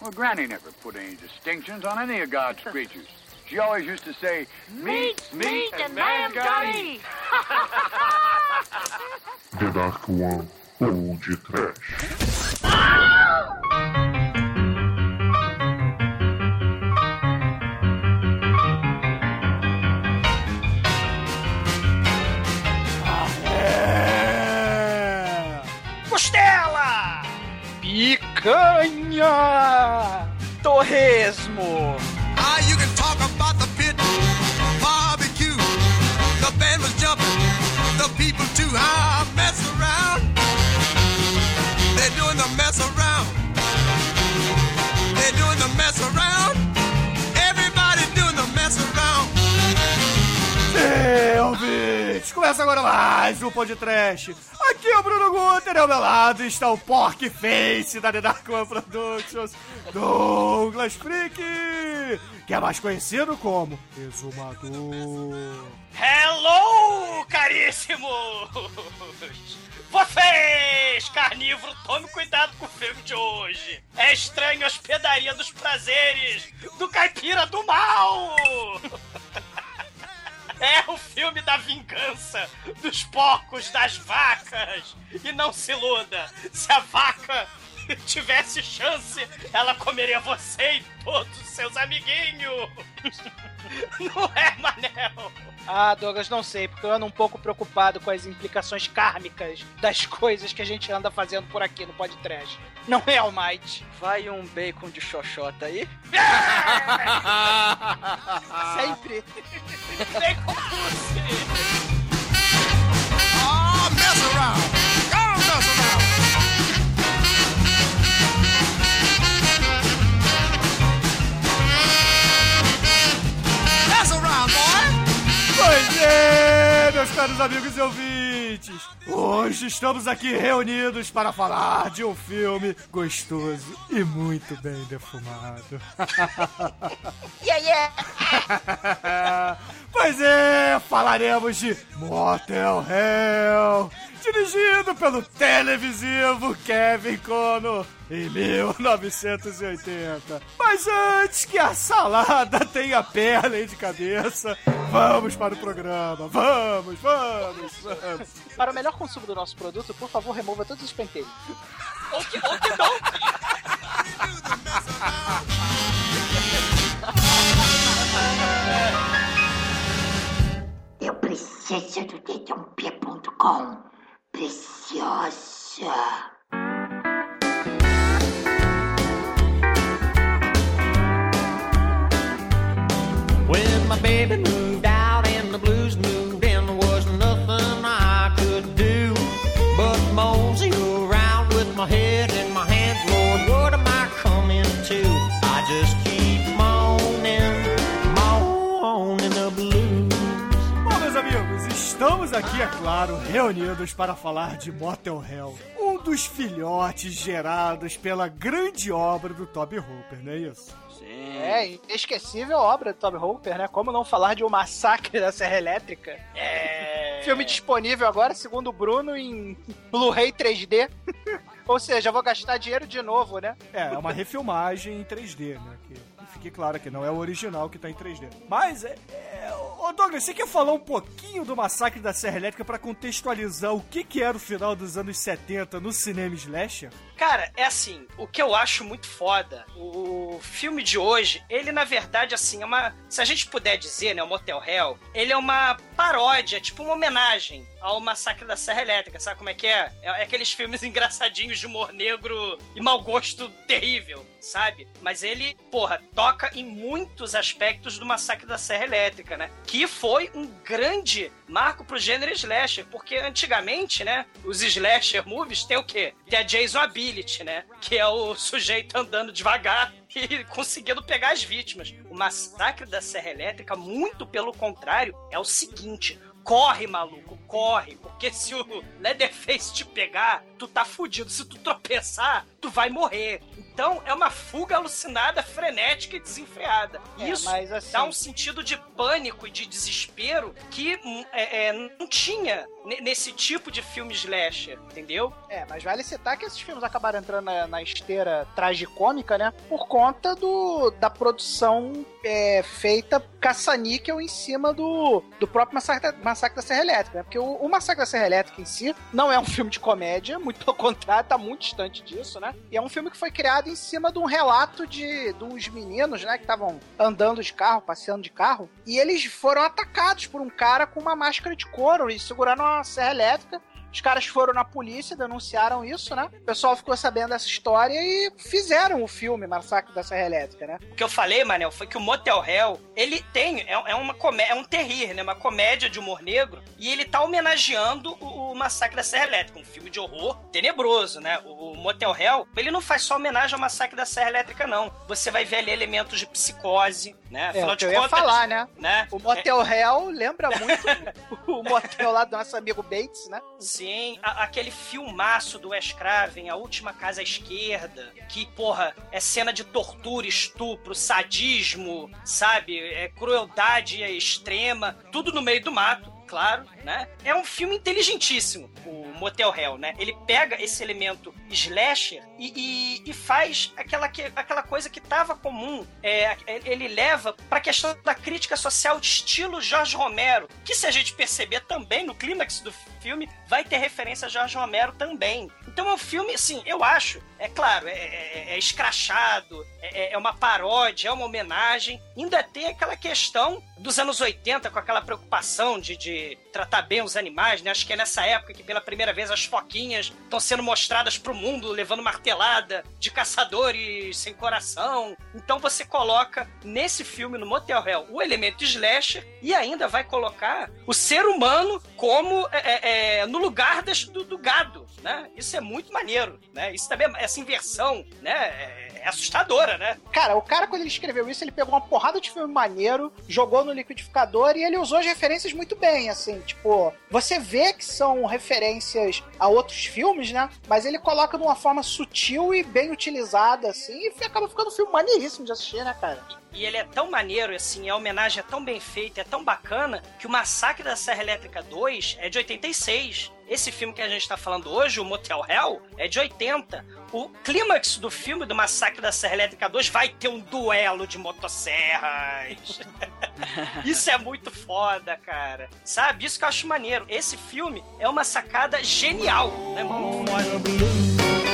Well, Granny never put any distinctions on any of God's creatures. She always used to say, meat, meat, and man's gotta eat. The Dark One ou de Trash. É. Costela! Picanha! Torresmo! Ah, you can talk about the pit, barbecue. The band was jumping, the people too. Ah, Começa agora mais um podcast. Aqui é o Bruno Guter, ao meu lado está o Pork Face da The Dark One Productions, Douglas Freak, que é mais conhecido como Exumador. Hello, caríssimos! Vocês, carnívoro, tome cuidado com o filme de hoje. É estranho a hospedaria dos prazeres do caipira do mal. É o filme da vingança dos porcos, das vacas. E não se iluda, se a vaca tivesse chance, ela comeria você e todos os seus amiguinhos. Não é, Manel? Ah, Douglas, não sei, porque eu ando um pouco preocupado com as implicações kármicas das coisas que a gente anda fazendo por aqui no podcast. Não é, Almighty? Vai um bacon de xoxota aí? Sempre. Com você. Ah, mess around. Pois é, meus caros amigos e ouvintes! Hoje estamos aqui reunidos para falar de um filme gostoso e muito bem defumado. Yeah, yeah. pois é, falaremos de Motel Hell, dirigido pelo televisivo Kevin Conner em 1980. Mas antes que a salada tenha perna de cabeça, vamos para o programa. Vamos, vamos, vamos. Para o melhor consumo do nosso produto, por favor, remova todos os penteiros. Ou que, ou que não. Eu preciso do dedãopia.com. Preciosa. When my baby aqui, é claro, reunidos para falar de Motel Hell, um dos filhotes gerados pela grande obra do Toby Hooper, não é isso? É, inesquecível obra do Tom Hooper, né? Como não falar de O Massacre da Serra Elétrica? É... Filme disponível agora, segundo o Bruno, em Blu-ray 3D. Ou seja, eu vou gastar dinheiro de novo, né? É, é uma refilmagem em 3D, né? Que fique claro que não é o original que tá em 3D. Mas, é, é, ô Douglas, você quer falar um pouquinho do Massacre da Serra Elétrica pra contextualizar o que, que era o final dos anos 70 no cinema slasher? Cara, é assim, o que eu acho muito foda, o filme de hoje, ele na verdade, assim, é uma. Se a gente puder dizer, né, o Motel Hell, ele é uma paródia, tipo uma homenagem ao Massacre da Serra Elétrica, sabe como é que é? É, é aqueles filmes engraçadinhos de humor negro e mau gosto terrível, sabe? Mas ele, porra, toca em muitos aspectos do Massacre da Serra Elétrica, né? Que foi um grande marco pro gênero slasher, porque antigamente, né, os slasher movies tem o quê? Tem a Jason Né? Que é o sujeito andando devagar e conseguindo pegar as vítimas. O Massacre da Serra Elétrica, muito pelo contrário, é o seguinte: corre, maluco, corre, porque se o Leatherface te pegar, tu tá fudido. Se tu tropeçar, tu vai morrer. Então é uma fuga alucinada, frenética e desenfreada. É, Isso assim- dá um sentido de pânico e de desespero que hum, é, é, não tinha ne- nesse tipo de filme slasher, entendeu? É, mas vale citar que esses filmes acabaram entrando na, na esteira tragicômica, né? Por conta do, da produção é, feita caça-níquel em cima do, do próprio Massacre, da- Massacre da Serra Elétrica, né? Porque o, o Massacre da Serra Elétrica em si não é um filme de comédia, muito pelo contrário, tá muito distante disso, né? E é um filme que foi criado em cima de um relato de, de uns meninos, né? Que estavam andando de carro, passeando de carro, e eles foram atacados por um cara com uma máscara de couro e segurando uma serra elétrica. Os caras foram na polícia, denunciaram isso, né? O pessoal ficou sabendo dessa história e fizeram o filme Massacre da Serra Elétrica, né? O que eu falei, Manel, foi que o Motel Hell, ele tem, é, é uma comé é um terrir, né? Uma comédia de humor negro, e ele tá homenageando o, o Massacre da Serra Elétrica, um filme de horror tenebroso, né? O, o Motel Hell, ele não faz só homenagem ao Massacre da Serra Elétrica, não. Você vai ver ali elementos de psicose, né? É, Afinal que de eu ia contas, falar, né? né? O Motel Hell lembra muito o motel lá do nosso amigo Bates, né? Sim, a- aquele filmaço do Wes Craven, A Última Casa à Esquerda, que, porra, é cena de tortura, estupro, sadismo, sabe? É crueldade extrema, tudo no meio do mato. Claro, né? É um filme inteligentíssimo, o Motel Hell, né? Ele pega esse elemento slasher e, e- e faz aquela, que- aquela coisa que tava comum. É, ele leva pra questão da crítica social de estilo Jorge Romero, que se a gente perceber também no clímax do filme, vai ter referência a Jorge Romero também. Então é um filme, assim, eu acho, é claro, é, é- é escrachado, é, é uma paródia, é uma homenagem. Ainda tem aquela questão dos anos 80, com aquela preocupação de, de tratar bem os animais, né? Acho que é nessa época que pela primeira vez as foquinhas estão sendo mostradas pro mundo, levando martelada de caçadores sem coração. Então você coloca nesse filme, no Motel Hell, o elemento slasher e ainda vai colocar o ser humano como é, é, é, no lugar do, do gado, né? Isso é muito maneiro, né? Isso também, é- essa inversão, né? É, é assustadora, né? Cara, o cara, quando ele escreveu isso, ele pegou uma porrada de filme maneiro, jogou no liquidificador e ele usou as referências muito bem, assim, tipo, você vê que são referências a outros filmes, né? Mas ele coloca de uma forma sutil e bem utilizada, assim, e acaba ficando um filme maneiríssimo de assistir, né, cara? E ele é tão maneiro, assim, a homenagem é tão bem feita, é tão bacana, que o Massacre da Serra Elétrica 2 é de 86. Esse filme que a gente tá falando hoje, o Motel Hell, é de 80. O clímax do filme do Massacre da Serra Elétrica 2 vai ter um duelo de motosserras. Isso é muito foda, cara. Sabe? Isso que eu acho maneiro. Esse filme é uma sacada genial, né, mano? Well,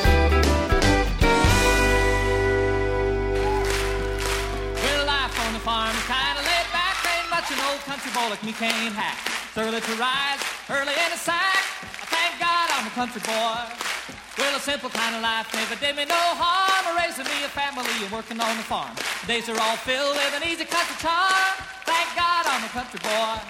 farm is kinda laid back. Ain't much an old country boy like me can't hack. It's early to rise, early in the sack. I thank God I'm a country boy. Well, a simple kind of life never did me no harm. Raising me a family and working on the farm. Days are all filled with an easy country charm. Thank God I'm a country boy.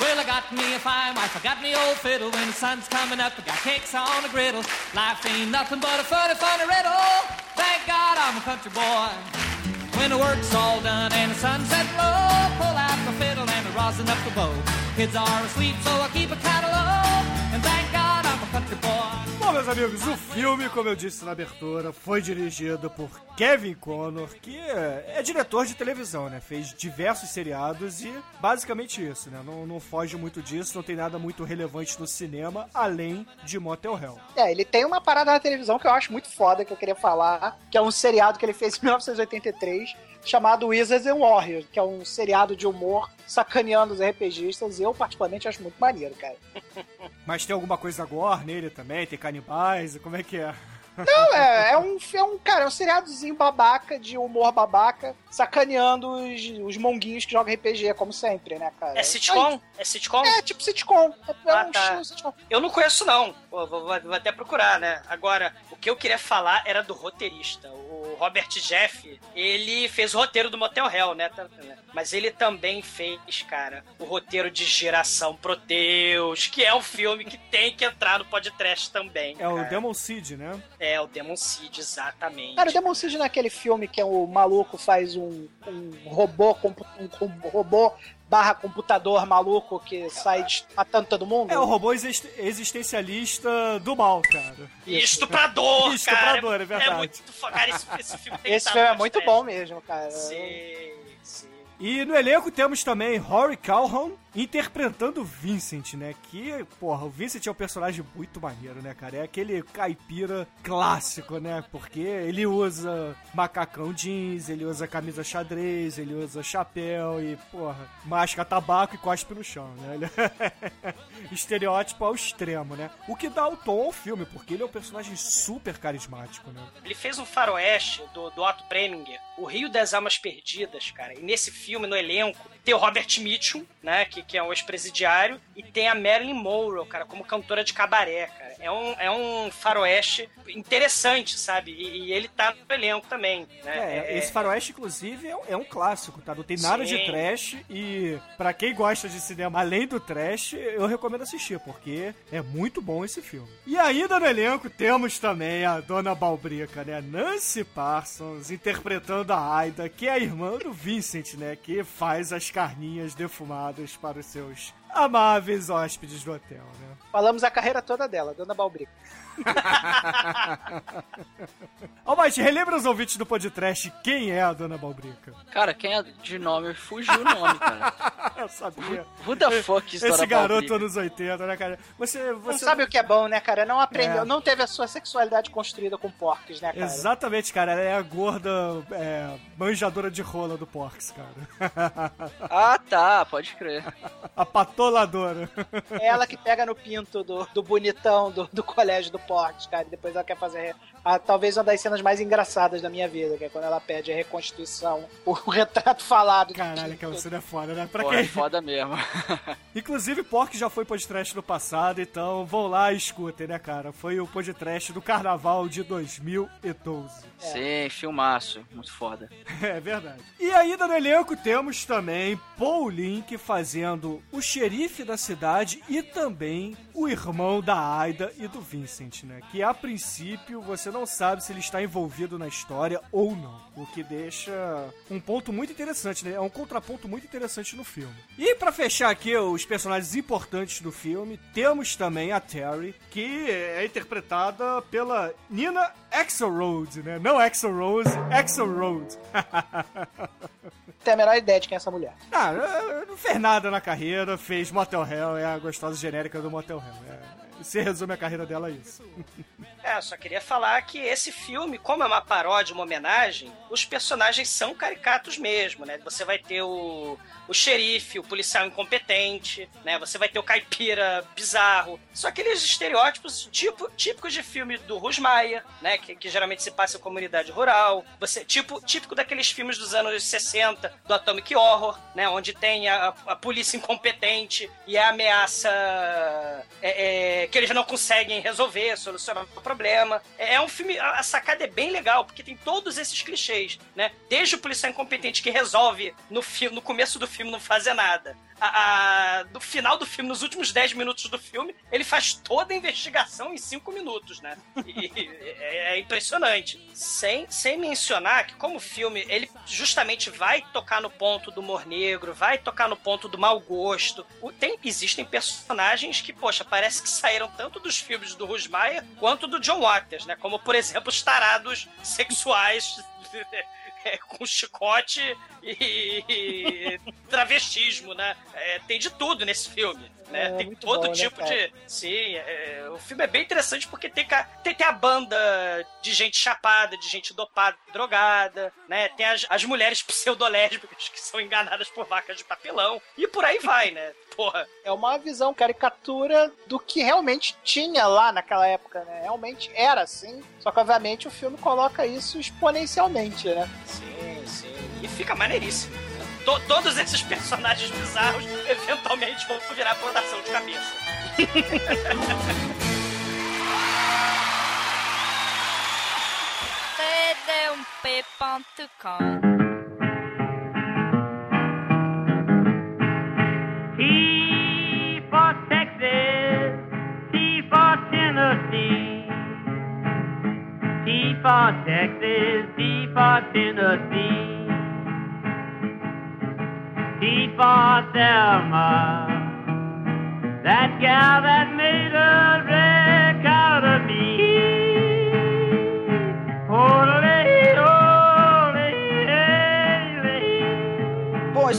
Well, I got me a fine wife, I got me old fiddle. When the sun's coming up, I got cakes on the griddle. Life ain't nothing but a funny, funny riddle. Thank God I'm a country boy. When the work's all done and the sunset low, pull out the fiddle and the rosin up the bow. Kids are asleep, so I keep a catalog. And thank Bom, meus amigos, o filme, como eu disse na abertura, foi dirigido por Kevin Connor, que é diretor de televisão, né? Fez diversos seriados e basicamente isso, né? Não, não foge muito disso, não tem nada muito relevante no cinema, além de Motel Hell. É, ele tem uma parada na televisão que eu acho muito foda, que eu queria falar, que é um seriado que ele fez em 1983, chamado Wizards and Warriors, que é um seriado de humor sacaneando os RPGistas, e eu particularmente acho muito maneiro, cara. Mas tem alguma coisa gore nele também? Tem canibais? Como é que é? Não, é, é um, é um, cara, é um seriadozinho babaca, de humor babaca, sacaneando os, os monguinhos que jogam RPG, como sempre, né, cara? É sitcom? É sitcom? É, tipo sitcom. É, é Ah, um tá. estilo sitcom. Eu não conheço, não. Pô, vou, vou- até procurar, né? Agora, o que eu queria falar era do roteirista. O Robert Jeff, ele fez o roteiro do Motel Hell, né? Tá- né? Mas ele também fez, cara, o roteiro de Geração Proteus, que é um filme que tem que entrar no podcast também. É o cara. Demon Seed, né? É, o Demon Seed, exatamente. Cara, o Demon Seed não é aquele filme que o maluco faz um, um robô, um, um robô barra computador maluco que sai matando todo mundo? É o robô exist- existencialista do mal, cara. E estuprador, E estuprador, cara. é verdade. muito fo- Cara, esse, esse filme tem Esse filme é muito bom mesmo, cara. Sim, sim. E no elenco temos também Rory Calhoun interpretando o Vincent, né? Que, porra, o Vincent é um personagem muito maneiro, né, cara? É aquele caipira clássico, né? Porque ele usa macacão jeans, ele usa camisa xadrez, ele usa chapéu e, porra, masca tabaco e cospe no chão, né? Estereótipo ao extremo, né? O que dá o tom ao filme, porque ele é um personagem super carismático, né? Ele fez um faroeste do, do Otto Preminger, O Rio das Almas Perdidas, cara. E nesse filme, no elenco, tem o Robert Mitchum, né, que, que é um ex-presidiário, e tem a Marilyn Monroe, cara, como cantora de cabaré, cara. É um, é um faroeste interessante, sabe? E, e ele tá no elenco também, né? É, esse faroeste, inclusive, é um, é um clássico, tá? Não tem nada de trash e pra quem gosta de cinema além do trash, eu recomendo assistir, porque é muito bom esse filme. E ainda no elenco temos também a Dona Balbrica, né? Nancy Parsons interpretando a Aida, que é a irmã do Vincent, né? Que faz as carninhas defumadas para os seus amáveis hóspedes do hotel, né? Falamos a carreira toda dela, Dona Balbrica. Almighty, relembra os ouvintes do podcast quem é a Dona Balbrica. Cara, quem é de nome fugiu o nome, cara. Eu sabia. Who the fuck is Esse Dona garoto Balbrica? anos 80, né, cara? Você, Não você sabe o que é bom, né, cara? Não aprendeu, É. não teve a sua sexualidade construída com porcos, né, cara? Exatamente, cara. Ela é a gorda é, manjadora de rola do Porks, cara. Ah, tá, pode crer. a patoladora. É ela que pega no pinto do, do bonitão do, do colégio do Portes, cara, e depois ela quer fazer a, talvez uma das cenas mais engraçadas da minha vida, que é quando ela pede a reconstituição, o retrato falado. do Caralho, aquela cena é foda, né? Pra é quem... foda mesmo. Inclusive, Pork já foi podcast no passado, então vão lá e escutem, né, cara? Foi o podcast do Carnaval de 2012. Sim, filmaço. Muito foda. É verdade. E ainda no elenco temos também Paul Link fazendo o xerife da cidade e também o irmão da Aida e do Vincent, né? Que a princípio você não sabe se ele está envolvido na história ou não. O que deixa um ponto muito interessante, né? É um contraponto muito interessante no filme. E pra fechar aqui os personagens importantes do filme, temos também a Terry, que é interpretada pela Nina Axelrod, né? Não Axelrose, Axelrod. Tem a menor ideia de quem é essa mulher. Ah, não fez nada na carreira, fez Motel Hell, é a gostosa genérica do Motel Hell. É, se resume a carreira dela a isso. É, só queria falar que esse filme, como é uma paródia, uma homenagem, os personagens são caricatos mesmo, né? Você vai ter o, o xerife, o policial incompetente, né? Você vai ter o caipira bizarro. São aqueles estereótipos tipo, típicos de filme do Rusmaia, né? Que, que geralmente se passa em comunidade rural. Você, tipo, típico daqueles filmes dos anos 60, do Atomic Horror, né? Onde tem a, a polícia incompetente e a ameaça é, é, que eles não conseguem resolver, solucionar o problema. É, é um filme, a, sacada é bem legal, porque tem todos esses clichês, né? Desde o policial incompetente que resolve no, fi, no começo do filme não fazer nada. A, no final do filme, nos últimos 10 minutos do filme, ele faz toda a investigação em 5 minutos, né? E, é, é impressionante. Sem, sem mencionar que, como o filme, ele justamente vai tocar no ponto do humor negro, vai tocar no ponto do mau gosto. O- tem, existem personagens que, poxa, parece que saíram tanto dos filmes do Rusmaia quanto do John Waters, né? Como, por exemplo, os tarados sexuais com chicote e, e travestismo, né? É, tem de tudo nesse filme. Né? É, tem todo bom, né, tipo cara? de. Sim, é, o filme é bem interessante porque tem, ca- tem, tem a banda de gente chapada, de gente dopada, drogada, né? Tem as, as mulheres pseudolésbicas que são enganadas por vacas de papelão. E por aí vai, né? Porra. É uma visão caricatura do que realmente tinha lá naquela época, né? Realmente era assim, só que obviamente o filme coloca isso exponencialmente, né? Sim, sim. E fica maneiríssimo. To- todos esses personagens bizarros eventualmente vão virar plantação de cabeça. td1p.com T for Texas, T for Tennessee. T for Texas, T for Tennessee. T for Thelma, that gal that made a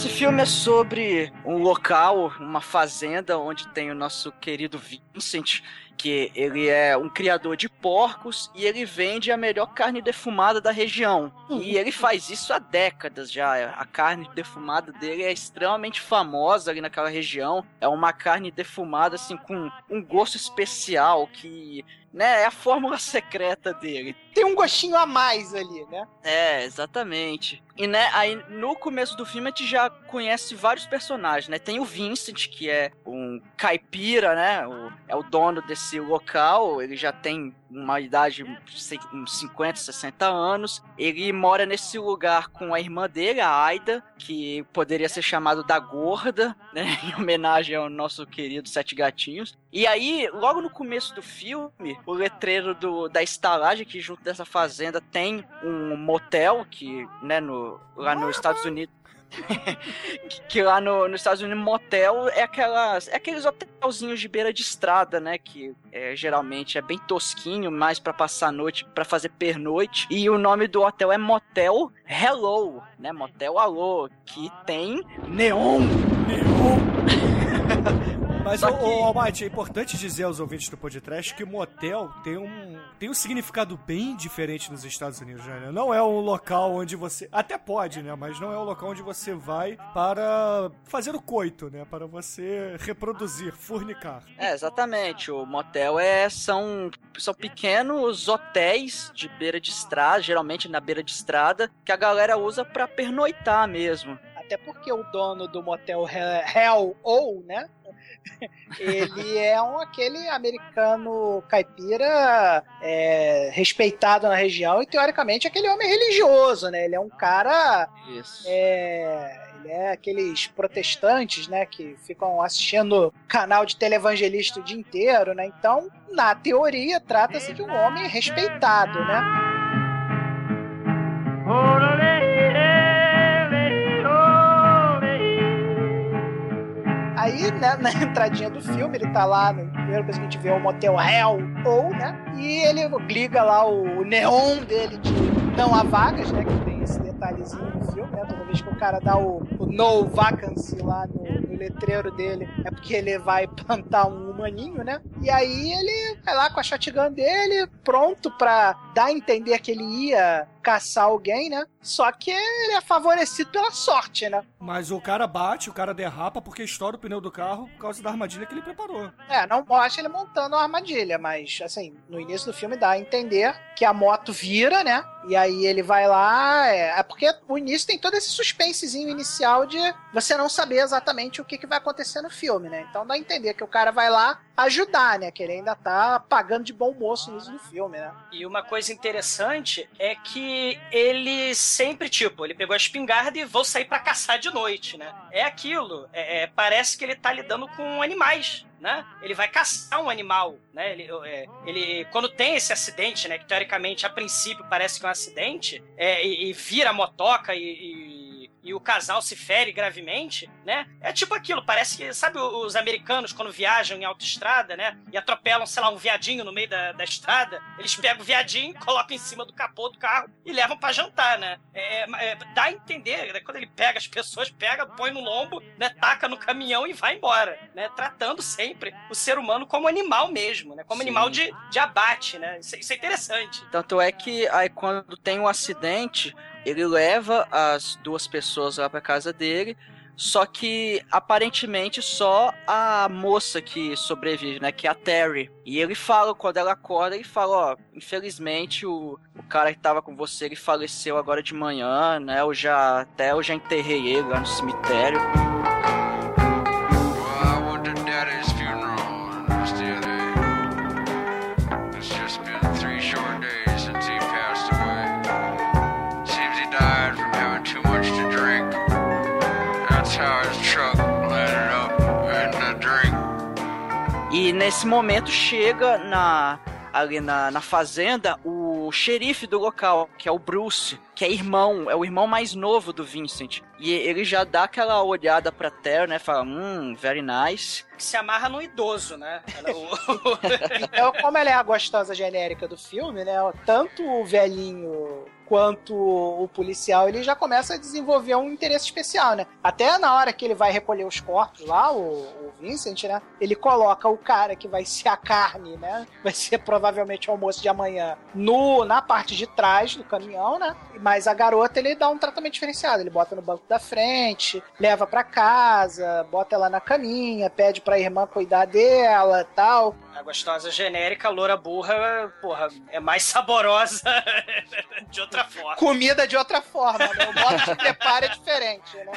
esse filme é sobre um local, uma fazenda, onde tem o nosso querido Vincent, que ele é um criador de porcos e ele vende a melhor carne defumada da região. E ele faz isso há décadas já. A carne defumada dele é extremamente famosa ali naquela região. É uma carne defumada assim com um gosto especial que, né, é a fórmula secreta dele. Tem um gostinho a mais ali, né? É, exatamente. E né, aí no começo do filme a gente já conhece vários personagens, né? Tem o Vincent, que é um caipira, né? O- é o dono desse local, ele já tem uma idade, uns 50, 60 anos. Ele mora nesse lugar com a irmã dele, a Aida, que poderia ser chamado da Gorda, né? Em homenagem ao nosso querido Sete Gatinhos. E aí, logo no começo do filme, o letreiro do, da estalagem, que junto dessa fazenda tem um motel, que, né, no, lá nos Estados Unidos. que, lá no, nos Estados Unidos, motel é aquelas. É aqueles hotelzinhos de beira de estrada, né? Que é, geralmente é bem tosquinho, mais pra passar a noite, pra fazer pernoite. E o nome do hotel é Motel Hello, né? Motel Alô, que tem neon. Mas, Só que- ô, Almighty, é importante dizer aos ouvintes do podcast que motel tem um, tem um significado bem diferente nos Estados Unidos, né? Não é um local onde você... Até pode, né? Mas não é um local onde você vai para fazer o coito, né? Para você reproduzir, fornicar. É, exatamente. O motel é são, são pequenos hotéis de beira de estrada, geralmente na beira de estrada, que a galera usa pra pernoitar mesmo. Até porque o dono do motel He- Hell ou, né? Ele é um aquele americano caipira é, respeitado na região e teoricamente aquele homem religioso, né? Ele é um cara Isso. é, ele é aqueles protestantes, né, que ficam assistindo canal de televangelista o dia inteiro, né? Então, na teoria, trata-se de um homem respeitado, né? Aí, né, na entradinha do filme, ele tá lá, no primeira coisa que a gente vê é o motel Hell, ou, né? E ele liga lá o neon dele de não há vagas, né? Que tem esse detalhezinho no filme, né? Toda vez que o cara dá o, o no vacancy lá no, no letreiro dele, é porque ele vai plantar um humaninho, né? E aí ele vai lá com a shotgun dele, pronto pra dar a entender que ele ia caçar alguém, né? Só que ele é favorecido pela sorte, né? Mas o cara bate, o cara derrapa porque estoura o pneu do carro por causa da armadilha que ele preparou. É, não mostra ele montando uma armadilha, mas assim, no início do filme dá a entender que a moto vira, né? E aí ele vai lá. É, é porque o início tem todo esse suspensezinho inicial de você não saber exatamente o que, que vai acontecer no filme, né? Então dá a entender que o cara vai lá ajudar, né? Que ele ainda tá pagando de bom moço no filme, né? E uma coisa interessante é que ele sempre, tipo, ele pegou a espingarda e vou sair pra caçar de noite, né? É aquilo. é- é, parece que ele tá lidando com animais. Né? Ele vai caçar um animal, né? Ele, é, ele- quando tem esse acidente, né? Que teoricamente a princípio parece que é um acidente, é, e, e vira a motoca e, e- e o casal se fere gravemente, né? É tipo aquilo, parece que, sabe os americanos quando viajam em autoestrada, né? E atropelam, sei lá, um viadinho no meio da, da estrada, eles pegam o viadinho, colocam em cima do capô do carro e levam pra jantar, né? É, é, dá a entender, né? quando ele pega as pessoas, pega, põe no lombo, né? Taca no caminhão e vai embora, né? Tratando sempre o ser humano como animal mesmo, né? Como Sim. animal de, de abate, né? Isso, isso é interessante. Tanto é que aí quando tem um acidente, ele leva as duas pessoas lá pra casa dele. Só que aparentemente só a moça que sobrevive, né? Que é a Terry. E ele fala, quando ela acorda, ele fala, ó, infelizmente o, o cara que tava com você, ele faleceu agora de manhã, né? Eu já até eu já enterrei ele lá no cemitério. E nesse momento chega na ali na, na fazenda o xerife do local, que é o Bruce. que é irmão, é o irmão mais novo do Vincent. E ele já dá aquela olhada pra Terry, né? Fala, hum, very nice. Que se amarra no idoso, né? Então, como ela é a gostosa genérica do filme, né? Tanto o velhinho quanto o policial, ele já começa a desenvolver um interesse especial, né? Até na hora que ele vai recolher os corpos lá, o, o Vincent, né? Ele coloca o cara que vai ser a carne, né? Vai ser provavelmente o almoço de amanhã no, na parte de trás do caminhão, né? Mas a garota, ele dá um tratamento diferenciado. Ele bota no banco da frente, leva pra casa, bota ela na caminha, pede pra irmã cuidar dela tal. A gostosa genérica, loura burra, porra, é mais saborosa de outra forma. comida de outra forma, né? O modo de preparo é diferente, né?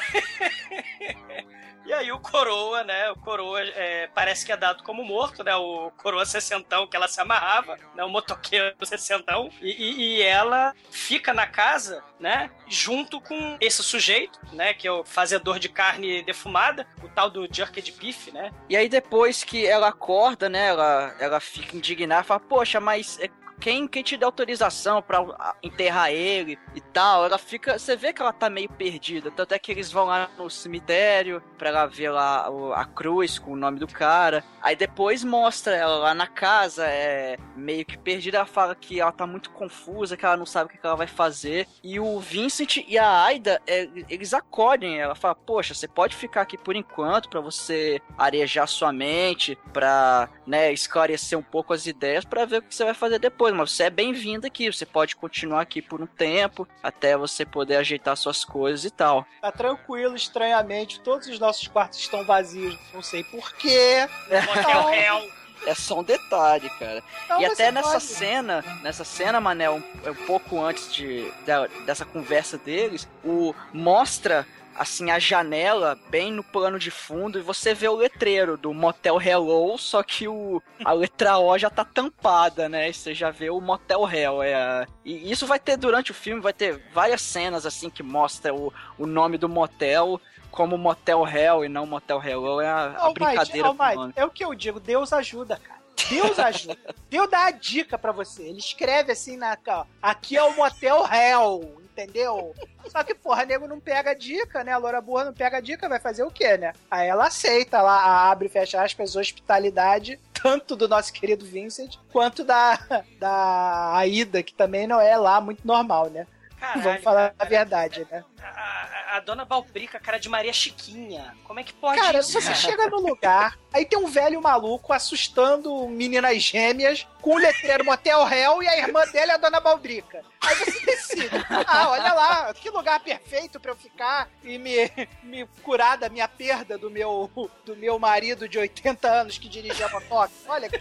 E aí o coroa, né? O coroa é, parece que é dado como morto, né? O coroa sessentão que ela se amarrava, né? O motoqueiro sessentão. E, e- e ela fica na casa, né? Junto com esse sujeito, né? Que é o fazedor de carne defumada, o tal do jerky de beef, né? E aí depois que ela acorda, né, ela, ela fica indignada, fala, poxa, mas é, quem, quem te deu autorização ah, enterrar ele e tal? Ela fica, você vê que ela tá meio perdida, tanto é que eles vão lá no cemitério pra ela ver lá a cruz com o nome do cara. Aí depois mostra ela lá na casa, é meio que perdida, ela fala que ela tá muito confusa, que ela não sabe o que ela vai fazer. E o Vincent e a Aida, é, eles acolhem ela, fala, poxa, você pode ficar aqui por enquanto pra você arejar sua mente, pra, né, esclarecer um pouco as ideias pra ver o que você vai fazer depois. Mas você é bem-vindo aqui, você pode continuar aqui por um tempo, até você poder ajeitar suas coisas e tal. Tá tranquilo, estranhamente, todos os nossos quartos estão vazios, não sei porquê. Motel réu. É só um detalhe, cara. Então e até nessa pode. cena, nessa cena, Manel, um, um pouco antes de, da- dessa conversa deles, o mostra assim a janela bem no plano de fundo e você vê o letreiro do Motel Hello, só que o a letra O já tá tampada, né? E você já vê o Motel Hell, é E isso vai ter durante o filme, vai ter várias cenas assim que mostra o, o nome do motel como Motel Hell e não Motel Hello, é a, a brincadeira do Almighty, nome. é o que eu digo, Deus ajuda, cara. Deus ajuda. Deus dá a dica pra você. Ele escreve assim na ó, aqui é o motel Hell, entendeu? Só que, porra, nego não pega a dica, né? A Loura Burra não pega a dica, vai fazer o quê, né? Aí ela aceita lá, abre e fecha aspas, hospitalidade, tanto do nosso querido Vincent, quanto da, da Aida, que também não é lá muito normal, né? Caralho, Vamos falar cara. a verdade, né? A, a- dona Balbrica, cara de Maria Chiquinha. Como é que pode Cara, isso? você cara? chega no lugar, aí tem um velho maluco assustando meninas gêmeas com o letreiro Motel Hell e a irmã dele é a Dona Baldrica. Aí você decide, ah, olha lá, que lugar perfeito pra eu ficar e me, me curar da minha perda do meu, do meu marido de 80 anos que dirigia a motoca. Olha, que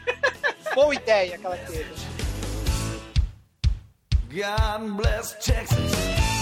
boa ideia que ela teve. God bless Texas.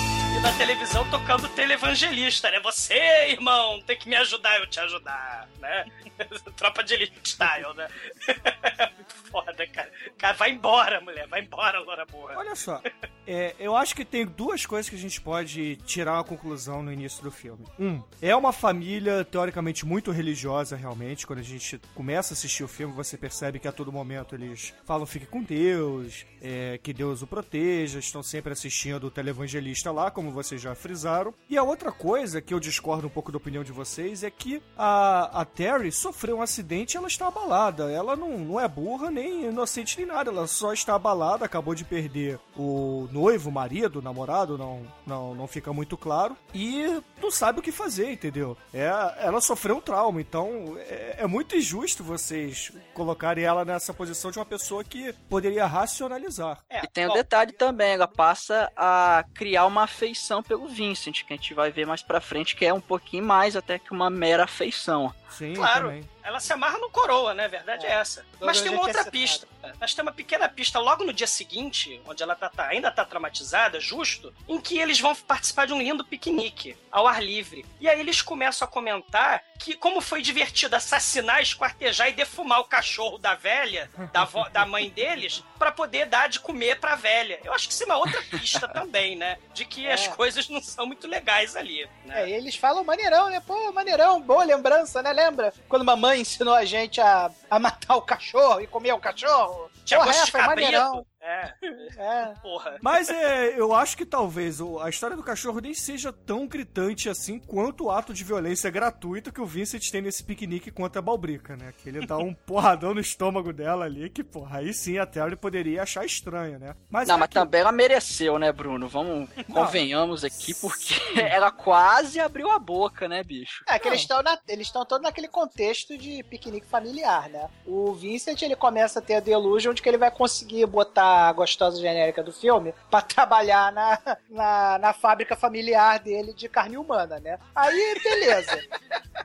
Na televisão tocando televangelista, né? Você, irmão, tem que me ajudar, eu te ajudar, né? Tropa de elite style, né? Foda, cara. Cara, vai embora, mulher, vai embora, Loura Burra. Olha só, é, eu acho que tem duas coisas que a gente pode tirar uma conclusão no início do filme. Um, é uma família teoricamente muito religiosa, realmente. Quando a gente começa a assistir o filme, você percebe que a todo momento eles falam fique com Deus, é, que Deus o proteja, estão sempre assistindo o televangelista lá, como vocês já frisaram. E a outra coisa que eu discordo um pouco da opinião de vocês é que a, a Terry sofreu um acidente e ela está abalada. Ela não, não é burra, nem inocente, nem nada. Ela só está abalada, acabou de perder o noivo, o marido, o namorado, não, não, não fica muito claro. E não sabe o que fazer, entendeu? É, ela sofreu um trauma, então é, é muito injusto vocês colocarem ela nessa posição de uma pessoa que poderia racionalizar. E tem o detalhe também, ela passa a criar uma afeição pelo Vincent, que a gente vai ver mais pra frente, que é um pouquinho mais até que uma mera afeição. Sim, Claro, também. ela se amarra no coroa, né? A verdade é, essa. Mas tem uma outra pista. Mas tem uma pequena pista logo no dia seguinte, onde ela tá, tá- ainda tá traumatizada, justo, em que eles vão participar de um lindo piquenique ao ar livre. E aí eles começam a comentar que como foi divertido assassinar, esquartejar e defumar o cachorro da velha, da, avó- da mãe deles, pra poder dar de comer pra velha. Eu acho que isso é uma outra pista também, né? De que as É. coisas não são muito legais ali. Né? É, e eles falam maneirão, né? Pô, maneirão, boa lembrança, né? Lembra? Quando mamãe ensinou a gente a, a matar o cachorro e comer o cachorro? Tinha Porra, é, foi maneirão. É. É. Porra. Mas é, eu acho que talvez a história do cachorro nem seja tão gritante assim quanto o ato de violência gratuito que o Vincent tem nesse piquenique contra a Balbrica, né? Que ele dá um porradão no estômago dela ali, que, porra, aí sim a Terry poderia achar estranho, né? Mas não, é mas que- também ela mereceu, né, Bruno? Vamos, convenhamos aqui, porque ela quase abriu a boca, né, bicho? É, que eles estão na- eles estão todos naquele contexto de piquenique familiar, né? O Vincent, ele começa a ter a delusion de que ele vai conseguir botar a gostosa genérica do filme pra trabalhar na, na, na fábrica familiar dele de carne humana, né? Aí, beleza.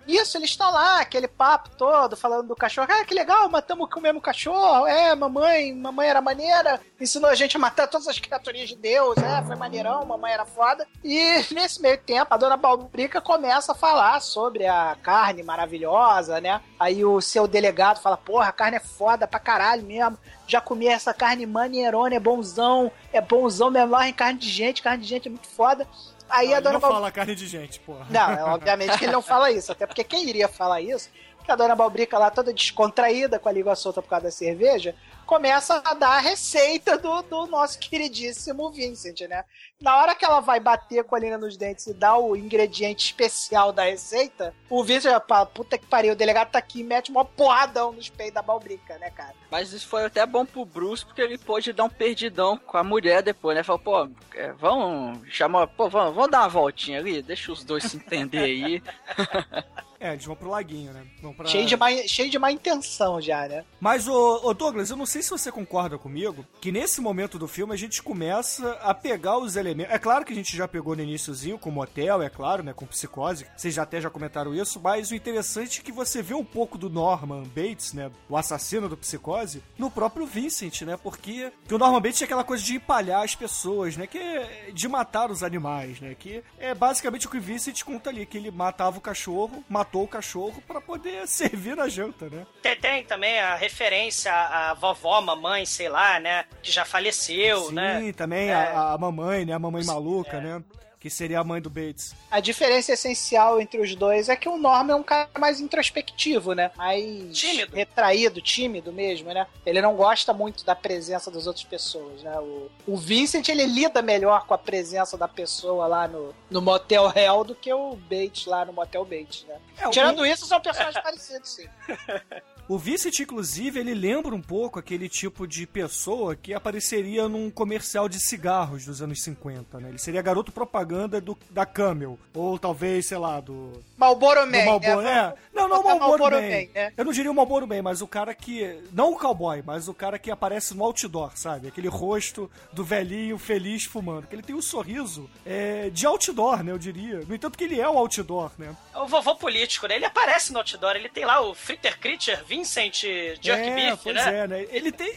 Isso, eles estão lá, aquele papo todo, falando do cachorro. Ah, que legal, matamos com o mesmo cachorro. É, mamãe, mamãe era maneira, ensinou a gente a matar todas as criaturinhas de Deus. É, foi maneirão, mamãe era foda. E nesse meio tempo, a dona Balbrica começa a falar sobre a carne maravilhosa, né? Aí o seu delegado fala: Porra, a carne é foda pra caralho mesmo. Já comi essa carne maneirona, é bonzão, é bonzão, menor em carne de gente, carne de gente é muito foda. Aí Não, a ele dona não Bal- fala carne de gente, porra. não, é, obviamente que ele não fala isso, até porque quem iria falar isso? Que a dona Balbrica lá, toda descontraída com a língua solta por causa da cerveja, começa a dar a receita do, do nosso queridíssimo Vincent, né? Na hora que ela vai bater com a linha nos dentes e dar o ingrediente especial da receita, o Vincent fala, puta que pariu, o delegado tá aqui e mete uma porradão nos peitos da Balbrica, né, cara? Mas isso foi até bom pro Bruce, porque ele pôde dar um perdidão com a mulher depois, né? Falou, pô, é, vamos chamar, pô, vamos, vamos dar uma voltinha ali, deixa os dois se entender aí. É, eles vão pro laguinho, né? Vão pra... Cheio, de má, cheio de má intenção já, né? Mas, ô, ô, Douglas, eu não sei se você concorda comigo que nesse momento do filme a gente começa a pegar os elementos. É claro que a gente já pegou no iníciozinho com o motel, é claro, né? Com psicose. Vocês já até já comentaram isso, mas o interessante é que você vê um pouco do Norman Bates, né? O assassino do psicose, no próprio Vincent, né? Porque que o Norman Bates é aquela coisa de empalhar as pessoas, né? Que é de matar os animais, né? Que é basicamente o que o Vincent conta ali, que ele matava o cachorro, matou o cachorro pra poder servir na janta, né? Tem, tem também a referência à vovó, mamãe, sei lá, né? Que já faleceu, Sim, né? também É. a, a mamãe, né? A mamãe maluca, né? Que seria a mãe do Bates. A diferença essencial entre os dois é que o Norman é um cara mais introspectivo, né? Mais Tímido. retraído, tímido mesmo, né? Ele não gosta muito da presença das outras pessoas, né? O, o Vincent, ele lida melhor com a presença da pessoa lá no, no Motel Hell do que o Bates lá no Motel Bates, né? É, o- Tirando isso, são personagens parecidos, sim. O Vincent, inclusive, ele lembra um pouco aquele tipo de pessoa que apareceria num comercial de cigarros dos anos 50, né? Ele seria garoto propaganda do, da Camel. Ou talvez, sei lá, do. Malboro do Man, Marlboro, né? é. Não, não o Botar Marlboro Marlboro Man. Man, né? Eu não diria o Marlboro Man, mas o cara que. Não o cowboy, mas o cara que aparece no outdoor, sabe? Aquele rosto do velhinho feliz fumando. Que ele tem um sorriso é, de outdoor, né? Eu diria. No entanto, que ele é o outdoor, né? O vovô político, né? Ele aparece no outdoor, ele tem lá o Fritter Creature, Vincent Jerk é, né? é, né? Ele tem.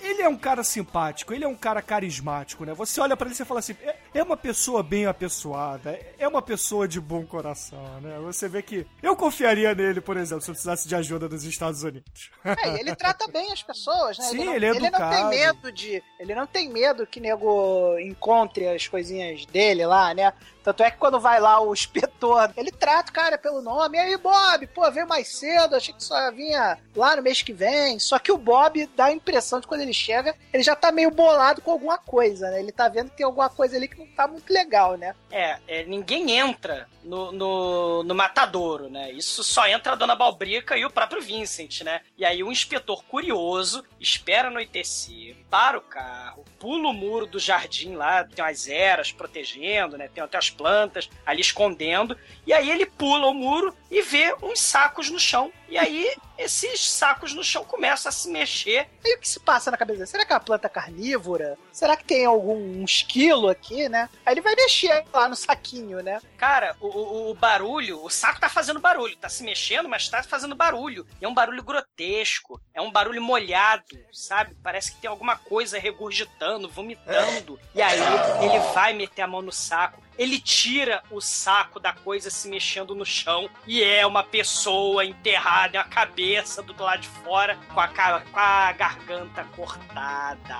Ele é um cara simpático, ele é um cara carismático, né? Você olha pra ele e fala assim: é, é uma pessoa bem apessoada, é uma pessoa de bom coração, né? Você vê que eu confiaria nele, por exemplo, se eu precisasse de ajuda dos Estados Unidos. É, ele trata bem as pessoas, né? Sim, não, ele é não tem educado. medo de. Ele não tem medo que nego encontre as coisinhas dele lá, né? Tanto é que quando vai lá o inspetor, ele trata o cara pelo nome. E aí, Bob, pô, veio mais cedo, achei que só vinha lá no mês que vem. Só que o Bob dá a impressão de quando ele chega, ele já tá meio bolado com alguma coisa, né? Ele tá vendo que tem alguma coisa ali que não tá muito legal, né? É, é, ninguém entra no, no, no matadouro, né? Isso só entra a Dona Balbrica e o próprio Vincent, né? E aí o inspetor curioso espera anoitecer, para o carro, pula o muro do jardim lá, tem umas eras protegendo, né? Tem até as plantas ali escondendo. E aí ele pula o muro e vê uns sacos no chão. E aí esses sacos no chão começam a se mexer. E o que se passa na cabeça? Será que é uma planta carnívora? Será que tem algum um esquilo aqui, né? Aí ele vai mexer lá no saquinho, né? Cara, o, o, o barulho, o saco tá fazendo barulho, tá se mexendo, mas tá fazendo barulho. E é um barulho grotesco, é um barulho molhado, sabe? Parece que tem alguma coisa regurgitando, vomitando. E aí ele vai meter a mão no saco. Ele tira o saco da coisa se mexendo no chão e é uma pessoa enterrada, a cabeça do lado de fora com a, ca- com a garganta cortada.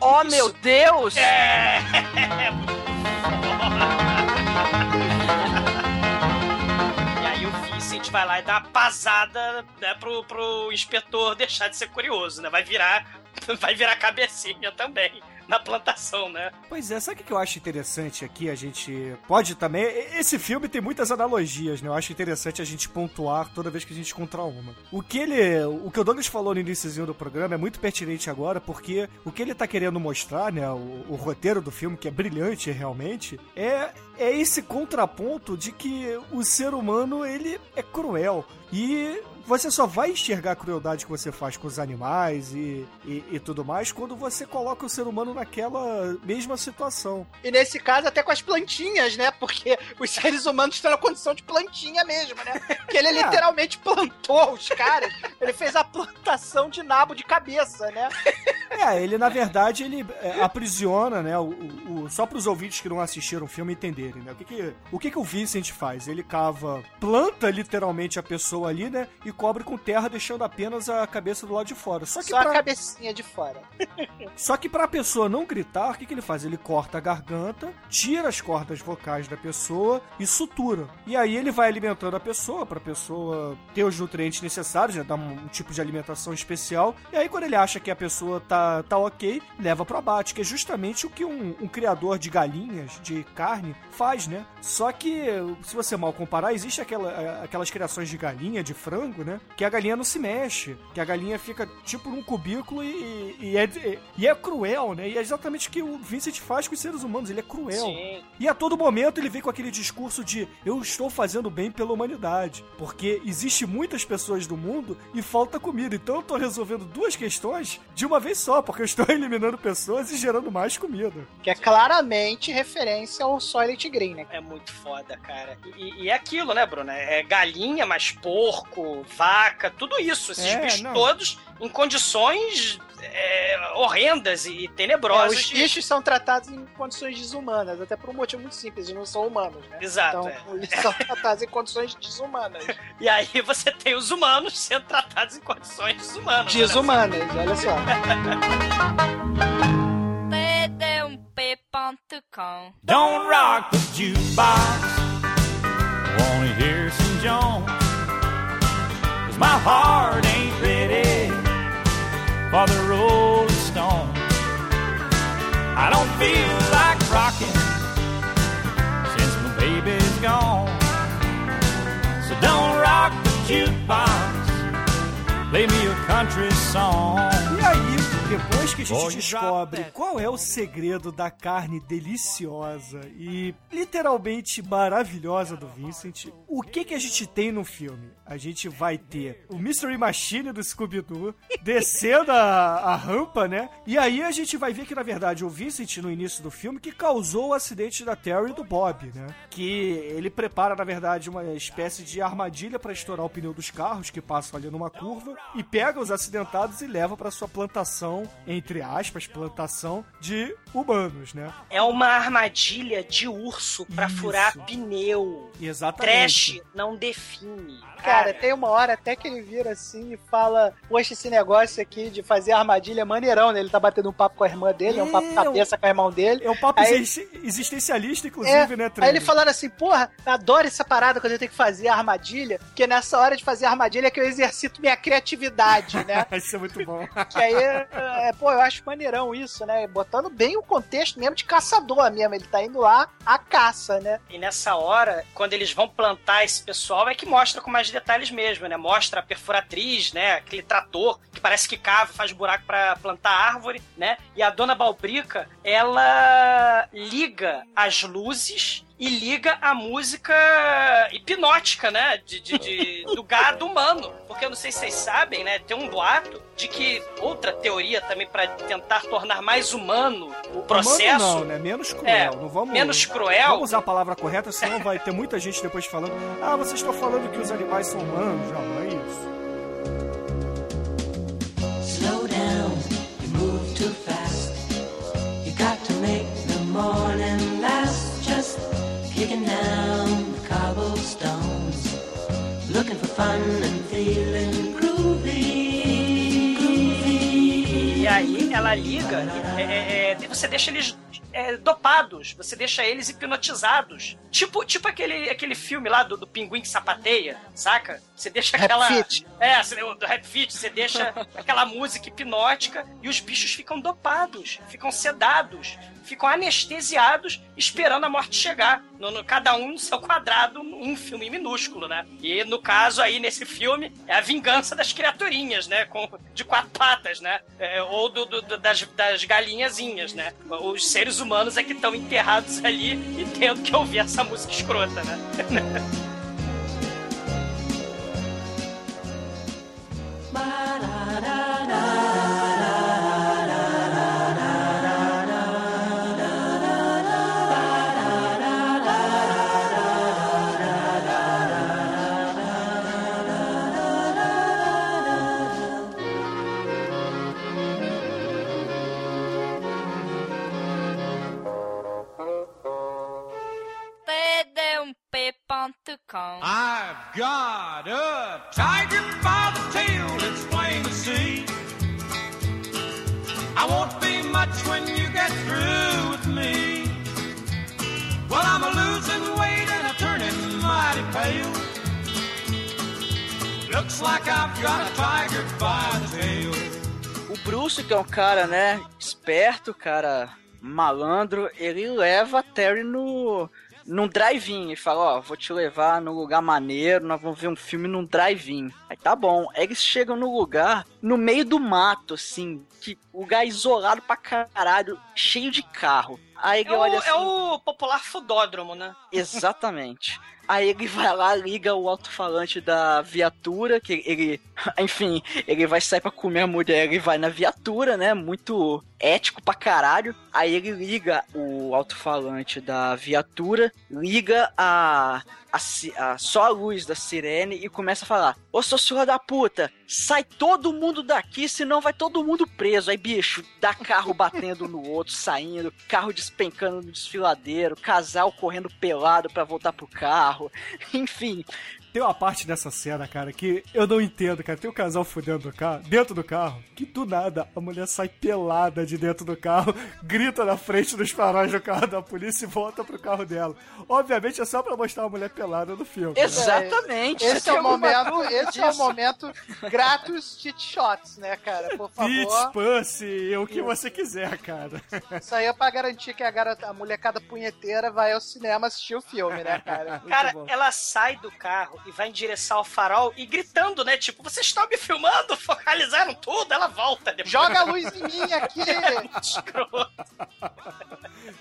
Oh, Isso- meu Deus! É! E aí o Vincent vai lá e dá uma pasada né, pro, pro inspetor deixar de ser curioso, né? Vai virar vai virar cabecinha também na plantação, né? Pois é, sabe o que eu acho interessante aqui? A gente pode também. Esse filme tem muitas analogias, né? Eu acho interessante a gente pontuar toda vez que a gente encontrar uma. O que ele. O que o Douglas falou no início do programa é muito pertinente agora, porque o que ele tá querendo mostrar, né? O, o roteiro do filme, que é brilhante realmente, é, é esse contraponto de que o ser humano ele é cruel. E você só vai enxergar a crueldade que você faz com os animais e, e, e, tudo mais quando você coloca o ser humano naquela mesma situação. E nesse caso, até com as plantinhas, né? Porque os seres humanos estão na condição de plantinha mesmo, né? Que ele é. literalmente plantou os caras. Ele fez a plantação de nabo de cabeça, né? É, ele na verdade ele é, aprisiona, né? O, o, o só para os ouvintes que não assistiram o filme entenderem, né? O que que o, que que o Vincent faz? Ele cava, planta literalmente a pessoa ali, né? E cobre com terra, deixando apenas a cabeça do lado de fora. Só que Só pra... a cabecinha de fora. Só que pra pessoa não gritar, o que, que ele faz? Ele corta a garganta, tira as cordas vocais da pessoa e sutura. E aí ele vai alimentando a pessoa, pra pessoa ter os nutrientes necessários, né? Dar um, um tipo de alimentação especial. E aí quando ele acha que a pessoa tá, tá ok, leva pro abate, que é justamente o que um, um criador de galinhas, de carne, faz, né? Só que, se você mal comparar, existe aquela, aquelas criações de galinha, de frango, né? Que a galinha não se mexe, que a galinha fica tipo num cubículo e, e, é, e é cruel, né? E é exatamente o que o Vincent faz com os seres humanos, ele é cruel. Sim. E a todo momento ele vem com aquele discurso de eu estou fazendo bem pela humanidade, porque existe muitas pessoas do mundo e falta comida, então eu tô resolvendo duas questões de uma vez só, porque eu estou eliminando pessoas e gerando mais comida. Que é claramente referência ao Soylent Green, né? É muito foda, cara. E, e é aquilo, né, Bruno? É galinha, mais porco, vaca, tudo isso. Esses É, bichos não. todos em condições é, horrendas e É, tenebrosas. os de- bichos são tratados em condições desumanas, até por um motivo muito simples, eles não são humanos, né? Exato, Então, é. eles são tratados em condições desumanas. E aí você tem os humanos sendo tratados em condições desumanas. Desumanas, olha só. td1p.com Don't rock the jukebox. Wanna hear some Jones? Cause my heart ain't ready for the Rolling Stones. I don't feel like rocking since my baby's gone. So don't rock the jukebox. Play me a country song. E aí, depois que a gente descobre qual é o segredo da carne deliciosa e literalmente maravilhosa do Vincent, o que que a gente tem no filme? A gente vai ter o Mystery Machine do Scooby-Doo descendo a, a rampa, né? E aí a gente vai ver que, na verdade, o Vincent, no início do filme, que causou o acidente da Terry e do Bob, né? Que ele prepara, na verdade, uma espécie de armadilha para estourar o pneu dos carros que passam ali numa curva e pega os acidentados e leva para sua plantação, entre aspas, plantação de humanos, né? É uma armadilha de urso pra Isso. furar pneu. Exatamente. Trash não define. Cara, tem uma hora até que ele vira assim e fala: Poxa, esse negócio aqui de fazer armadilha é maneirão, né? Ele tá batendo um papo com a irmã dele, é um papo É, cabeça com a irmão dele. É um papo Aí- exi- existencialista, inclusive, É, né, aí Trevor? ele falando assim, porra, adoro essa parada quando eu tenho que fazer a armadilha, porque nessa hora de fazer armadilha é que eu exercito minha criatividade, né? Isso é muito bom. que aí, é, pô, eu acho maneirão isso, né? Botando bem o contexto mesmo de caçador mesmo, ele tá indo lá a caça, né? E nessa hora, quando eles vão plantar esse pessoal, é que mostra com mais detalhes mesmo, né? Mostra a perfuratriz, né? Aquele trator que parece que cava, faz buraco pra plantar árvore, né? E a dona Balbrica, ela liga as luzes e liga a música hipnótica, né? De, de- de- do gado humano. Porque eu não sei se vocês sabem, né? Tem um boato de que outra teoria também pra tentar tornar mais humano o processo. Humano não, né? Menos cruel. É, não vamos, menos cruel. Vamos usar a palavra correta, senão vai ter muita gente depois falando ah, vocês estão falando que os animais são humanos. Não, não é isso. Slow down, you move too fast. You got to make the morning down the cobblestones. Looking for fun and feeling groovy. E aí ela liga, e, é, é, é, você deixa eles é, dopados, você deixa eles hipnotizados. Tipo, tipo aquele, aquele filme lá do, do pinguim que sapateia, saca? Você deixa Rap aquela. Fit. É, você- do Rap Fit, você deixa aquela música hipnótica e os bichos ficam dopados, ficam sedados, ficam anestesiados, esperando a morte chegar. No, no- cada um no seu quadrado, um filme minúsculo, né? E no caso aí, nesse filme, é a vingança das criaturinhas, né? Com, de quatro patas, né? É, ou do, do- das, das galinhazinhas, né? Os seres humanos é que estão enterrados ali e tendo que ouvir essa música escrota, né? td1p.com. I've got a tiger by the tail, it's plain to see. I won't be much when you get through with me. Well, I'm a losing weight and a turning mighty pale. Looks like I've got a tiger by the tail. O Bruce, que é um cara, né, esperto, cara malandro, ele leva a Terry no num drive-in e fala, ó, vou te levar num lugar maneiro, nós vamos ver um filme num drive-in. Aí tá bom. Aí eles chegam no lugar, no meio do mato, assim, que lugar isolado pra caralho, cheio de carro. Aí ele É o, olha assim, é o popular fudódromo, né? Exatamente. Aí ele vai lá, liga o alto-falante da viatura, que ele, enfim, ele vai sair pra comer a mulher, ele vai na viatura, né? Muito ético pra caralho. Aí ele liga o alto-falante da viatura, liga a, a, a- só a luz da sirene e começa a falar: Ô seu senhor da puta, sai todo mundo daqui, senão vai todo mundo preso. Aí, bicho, dá carro batendo no outro, saindo, carro despencando no desfiladeiro, casal correndo pelado pra voltar pro carro. Enfim, Tem uma parte dessa cena, cara, que eu não entendo, cara. Tem um casal fudendo do carro, dentro do carro, que do nada a mulher sai pelada de dentro do carro, grita na frente dos faróis do carro da polícia e volta pro carro dela. Obviamente é só pra mostrar a mulher pelada no filme. né? Exatamente. Esse é o momento, esse é o momento gratos tit shots, né, cara? Por favor. pussy, o que você quiser, cara. Isso aí é pra garantir que a, garota, a molecada punheteira vai ao cinema assistir o filme, né, cara? Cara, ela sai do carro e vai em direção ao farol e gritando, né? Tipo, vocês estão me filmando? Focalizaram tudo? Ela volta depois. Joga a luz em mim aqui! É muito escroto.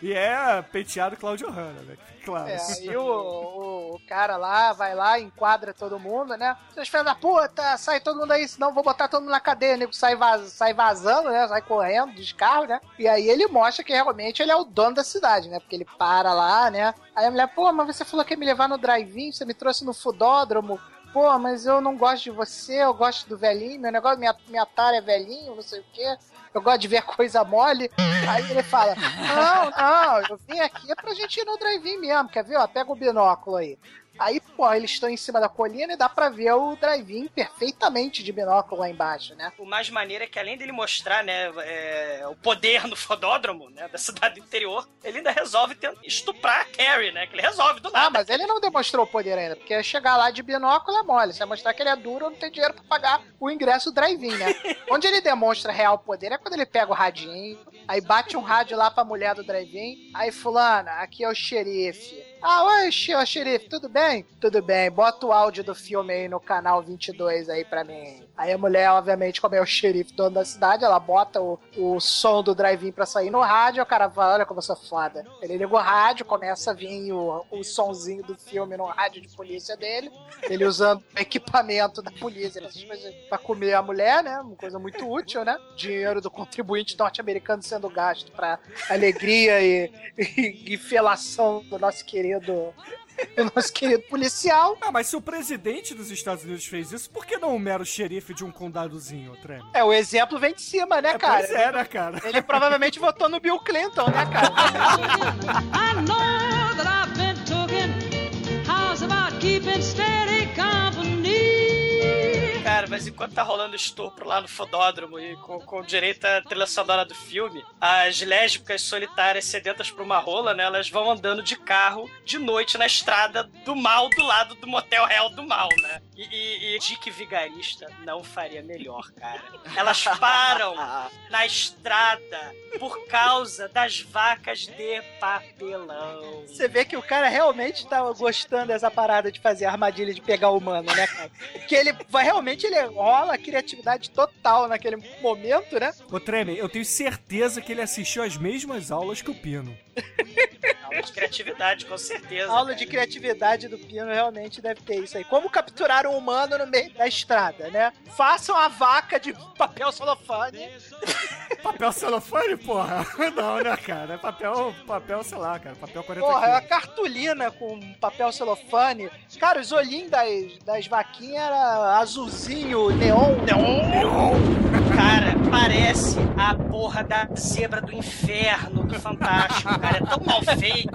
E é penteado Claudio Hanna, né? Claro. É, aí o, o, o cara lá vai lá, enquadra todo mundo, né? Seus filhos da puta, sai todo mundo aí, senão vou botar todo mundo na cadeia. O nego sai, vaz, sai vazando, né? Sai correndo dos carros, né? E aí ele mostra que realmente ele é o dono da cidade, né? Porque ele para lá, né? Aí a mulher, pô, mas você falou que ia me levar no drive-in, você me trouxe no fudódromo. Pô, mas eu não gosto de você, eu gosto do velhinho, meu negócio, minha, minha tara é velhinho, não sei o quê. Eu gosto de ver coisa mole. Aí ele fala: Não, não, eu vim aqui pra gente ir no drive-in mesmo, quer ver? Ó, pega o binóculo aí. Aí, pô, eles estão em cima da colina e dá pra ver o drive-in perfeitamente de binóculo lá embaixo, né? O mais maneiro é que além dele mostrar, né, é, o poder no fodódromo, né, da cidade interior, ele ainda resolve ter- estuprar a Carrie, né, que ele resolve do nada. Ah, mas ele não demonstrou o poder ainda, porque chegar lá de binóculo é mole. Se mostrar que ele é duro, não tem dinheiro pra pagar o ingresso do drive-in, né? Onde ele demonstra real poder é quando ele pega o radinho, aí bate um rádio lá pra mulher do drive-in, aí fulana, aqui é o xerife. Ah, oi, xerife, tudo bem? Tudo bem, bota o áudio do filme aí no canal 22 aí pra mim. Aí a mulher, obviamente, como é o xerife dono da cidade, ela bota o, o som do drive-in pra sair no rádio, o cara fala, olha como eu sou foda. Ele liga o rádio, começa a vir o, o sonzinho do filme no rádio de polícia dele, ele usando equipamento da polícia essas coisas pra comer a mulher, né? Uma coisa muito útil, né? Dinheiro do contribuinte norte-americano sendo gasto pra alegria e, e, e felação do nosso querido do nosso querido policial. Ah, mas se o presidente dos Estados Unidos fez isso, por que não um mero xerife de um condadozinho, Treme? É, o exemplo vem de cima, né, cara? Pois é, né, cara? Ele provavelmente votou no Bill Clinton, né, cara? I know that I've been taken. How's about keeping steady company? Cara, mas enquanto tá rolando estupro lá no fodódromo e com, com direito à trilha sonora do filme, as lésbicas solitárias sedentas por uma rola, né? Elas vão andando de carro de noite na estrada do mal do lado do motel réu do mal, né? E, e, e Dick Vigarista não faria melhor, cara. Elas param na estrada por causa das vacas de papelão. Você vê que o cara realmente tá gostando dessa parada de fazer armadilha de pegar humano, né, cara? Porque ele vai realmente ele rola a criatividade total naquele momento, né? Ô, Tremen, eu tenho certeza que ele assistiu as mesmas aulas que o Pino. Aula de criatividade, com certeza. A aula cara. de criatividade do Pino realmente deve ter isso aí. Como capturar um humano no meio da estrada, né? Façam a vaca de papel celofane. Papel celofane, porra? Não, né, cara? É papel, papel, sei lá, cara. Papel 40 Porra, é uma quilos. cartolina com papel celofane. Cara, os olhinhos das, das vaquinhas era azulzinho, neon. Neon? Cara, parece a porra da zebra do inferno do Fantástico, cara. É tão mal feito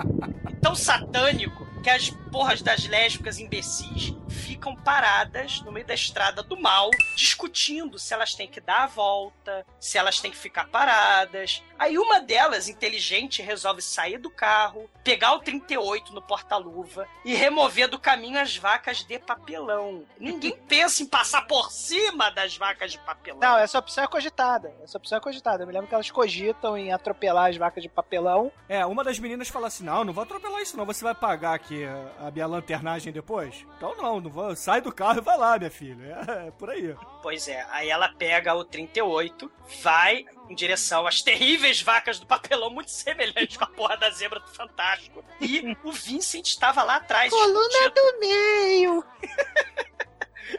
e tão satânico que as porras das lésbicas imbecis ficam paradas no meio da estrada do mal, discutindo se elas têm que dar a volta, se elas têm que ficar paradas. Aí uma delas, inteligente, resolve sair do carro, pegar o 38 no porta-luva e remover do caminho as vacas de papelão. Ninguém pensa em passar por cima das vacas de papelão. Não, essa opção é cogitada. Essa opção é cogitada. Eu me lembro que elas cogitam em atropelar as vacas de papelão. É, uma das meninas fala assim: não, não vou atropelar isso, não. Você vai pagar aqui a, a minha lanternagem depois? Então não, não vou. Sai do carro e vai lá, minha filha. É, é por aí. Pois é, aí ela pega o 38, vai em direção às terríveis vacas do papelão, muito semelhante com a porra da zebra do Fantástico. E o Vincent estava lá atrás. Coluna do meio!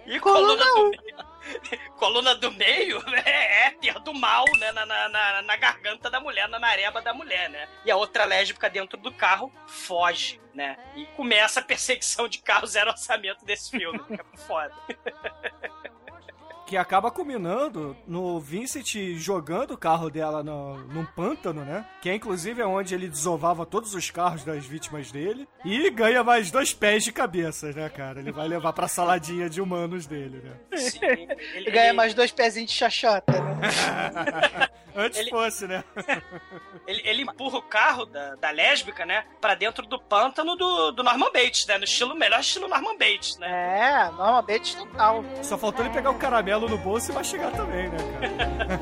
E coluna, do meio. Coluna do meio é éter do mal, né? Na, na, na, na garganta da mulher, na nareba da mulher, né? E a outra lésbica dentro do carro foge, né? E começa a perseguição de carro zero orçamento desse filme. que é foda. Que acaba culminando no Vincent jogando o carro dela no, num pântano, né? Que é inclusive é onde ele desovava todos os carros das vítimas dele. E ganha mais dois pés de cabeça, né, cara? Ele vai levar pra saladinha de humanos dele, né? Sim, Ele ganha mais dois pezinhos de chachota, né? Antes Ele- fosse, né? Ele, ele empurra o carro da, da lésbica, né? Pra dentro do pântano do, do Norman Bates, né? No estilo, melhor estilo Norman Bates, né? É, normalmente total. Só faltou ele pegar o caramelo no bolso e mastigar também, né, cara?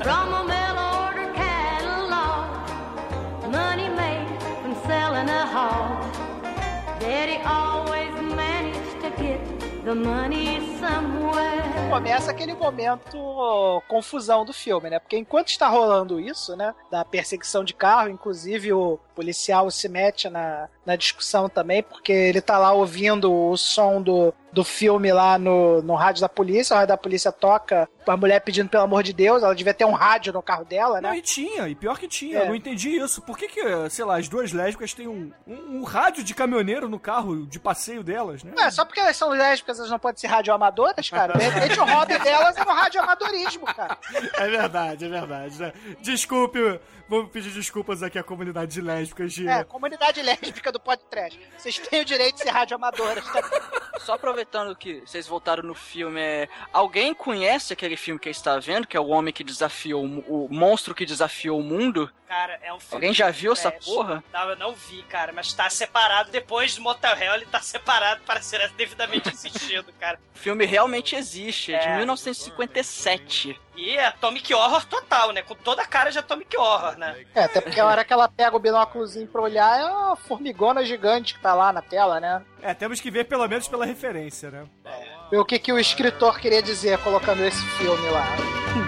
Começa aquele momento confusão do filme, né? Porque enquanto está rolando isso, né? Da perseguição de carro, inclusive o policial se mete na, na discussão também, porque ele tá lá ouvindo o som do, do filme lá no, no rádio da polícia, o rádio da polícia toca a mulher pedindo pelo amor de Deus, ela devia ter um rádio no carro dela, Não, né? e tinha, e pior que tinha, É. eu não entendi isso. Por que que, sei lá, as duas lésbicas têm um, um, um rádio de caminhoneiro no carro de passeio delas, né? Não é só porque elas são lésbicas, elas não podem ser radioamadoras, cara. De repente o hobby delas é no radioamadorismo, cara. É verdade, é verdade, né? Desculpe, vamos pedir desculpas aqui à comunidade de lésbicas de... É, comunidade lésbica do podcast. Vocês têm o direito de ser radioamadoras, tá? Só aproveitando que vocês voltaram no filme, é, alguém conhece aquele filme que está vendo, que é o homem que desafiou o monstro que desafiou o mundo? Cara, é um filme. Alguém já viu essa trash. porra? Não, eu não vi, cara, mas tá separado. Depois do Motel ele tá separado para ser devidamente assistido, cara. O filme realmente existe, é de É. 1957. E é Atomic Horror total, né? Com toda a cara de Atomic Horror, né? É, até porque a hora que ela pega o binóculozinho pra olhar é uma formigona gigante que tá lá na tela, né? É, temos que ver pelo menos pela referência, né? E o que, que o escritor queria dizer colocando esse filme lá.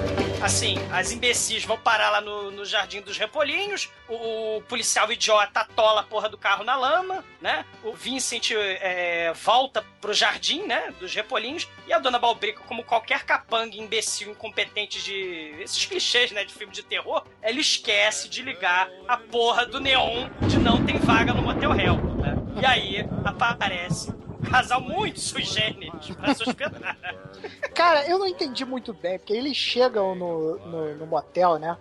Assim, as imbecis vão parar lá no, no Jardim dos Repolinhos, o, o policial idiota atola a porra do carro na lama, né? O Vincent é, volta pro jardim, né? Dos Repolinhos, e a Dona Balbrica, como qualquer capanga imbecil, incompetente de... esses clichês, né? De filme de terror, ela esquece de ligar a porra do neon de não tem vaga no motel réu, né? E aí aparece casal muito sui pra se hospedar. Cara, eu não entendi muito bem, porque eles chegam no, no, no motel, né?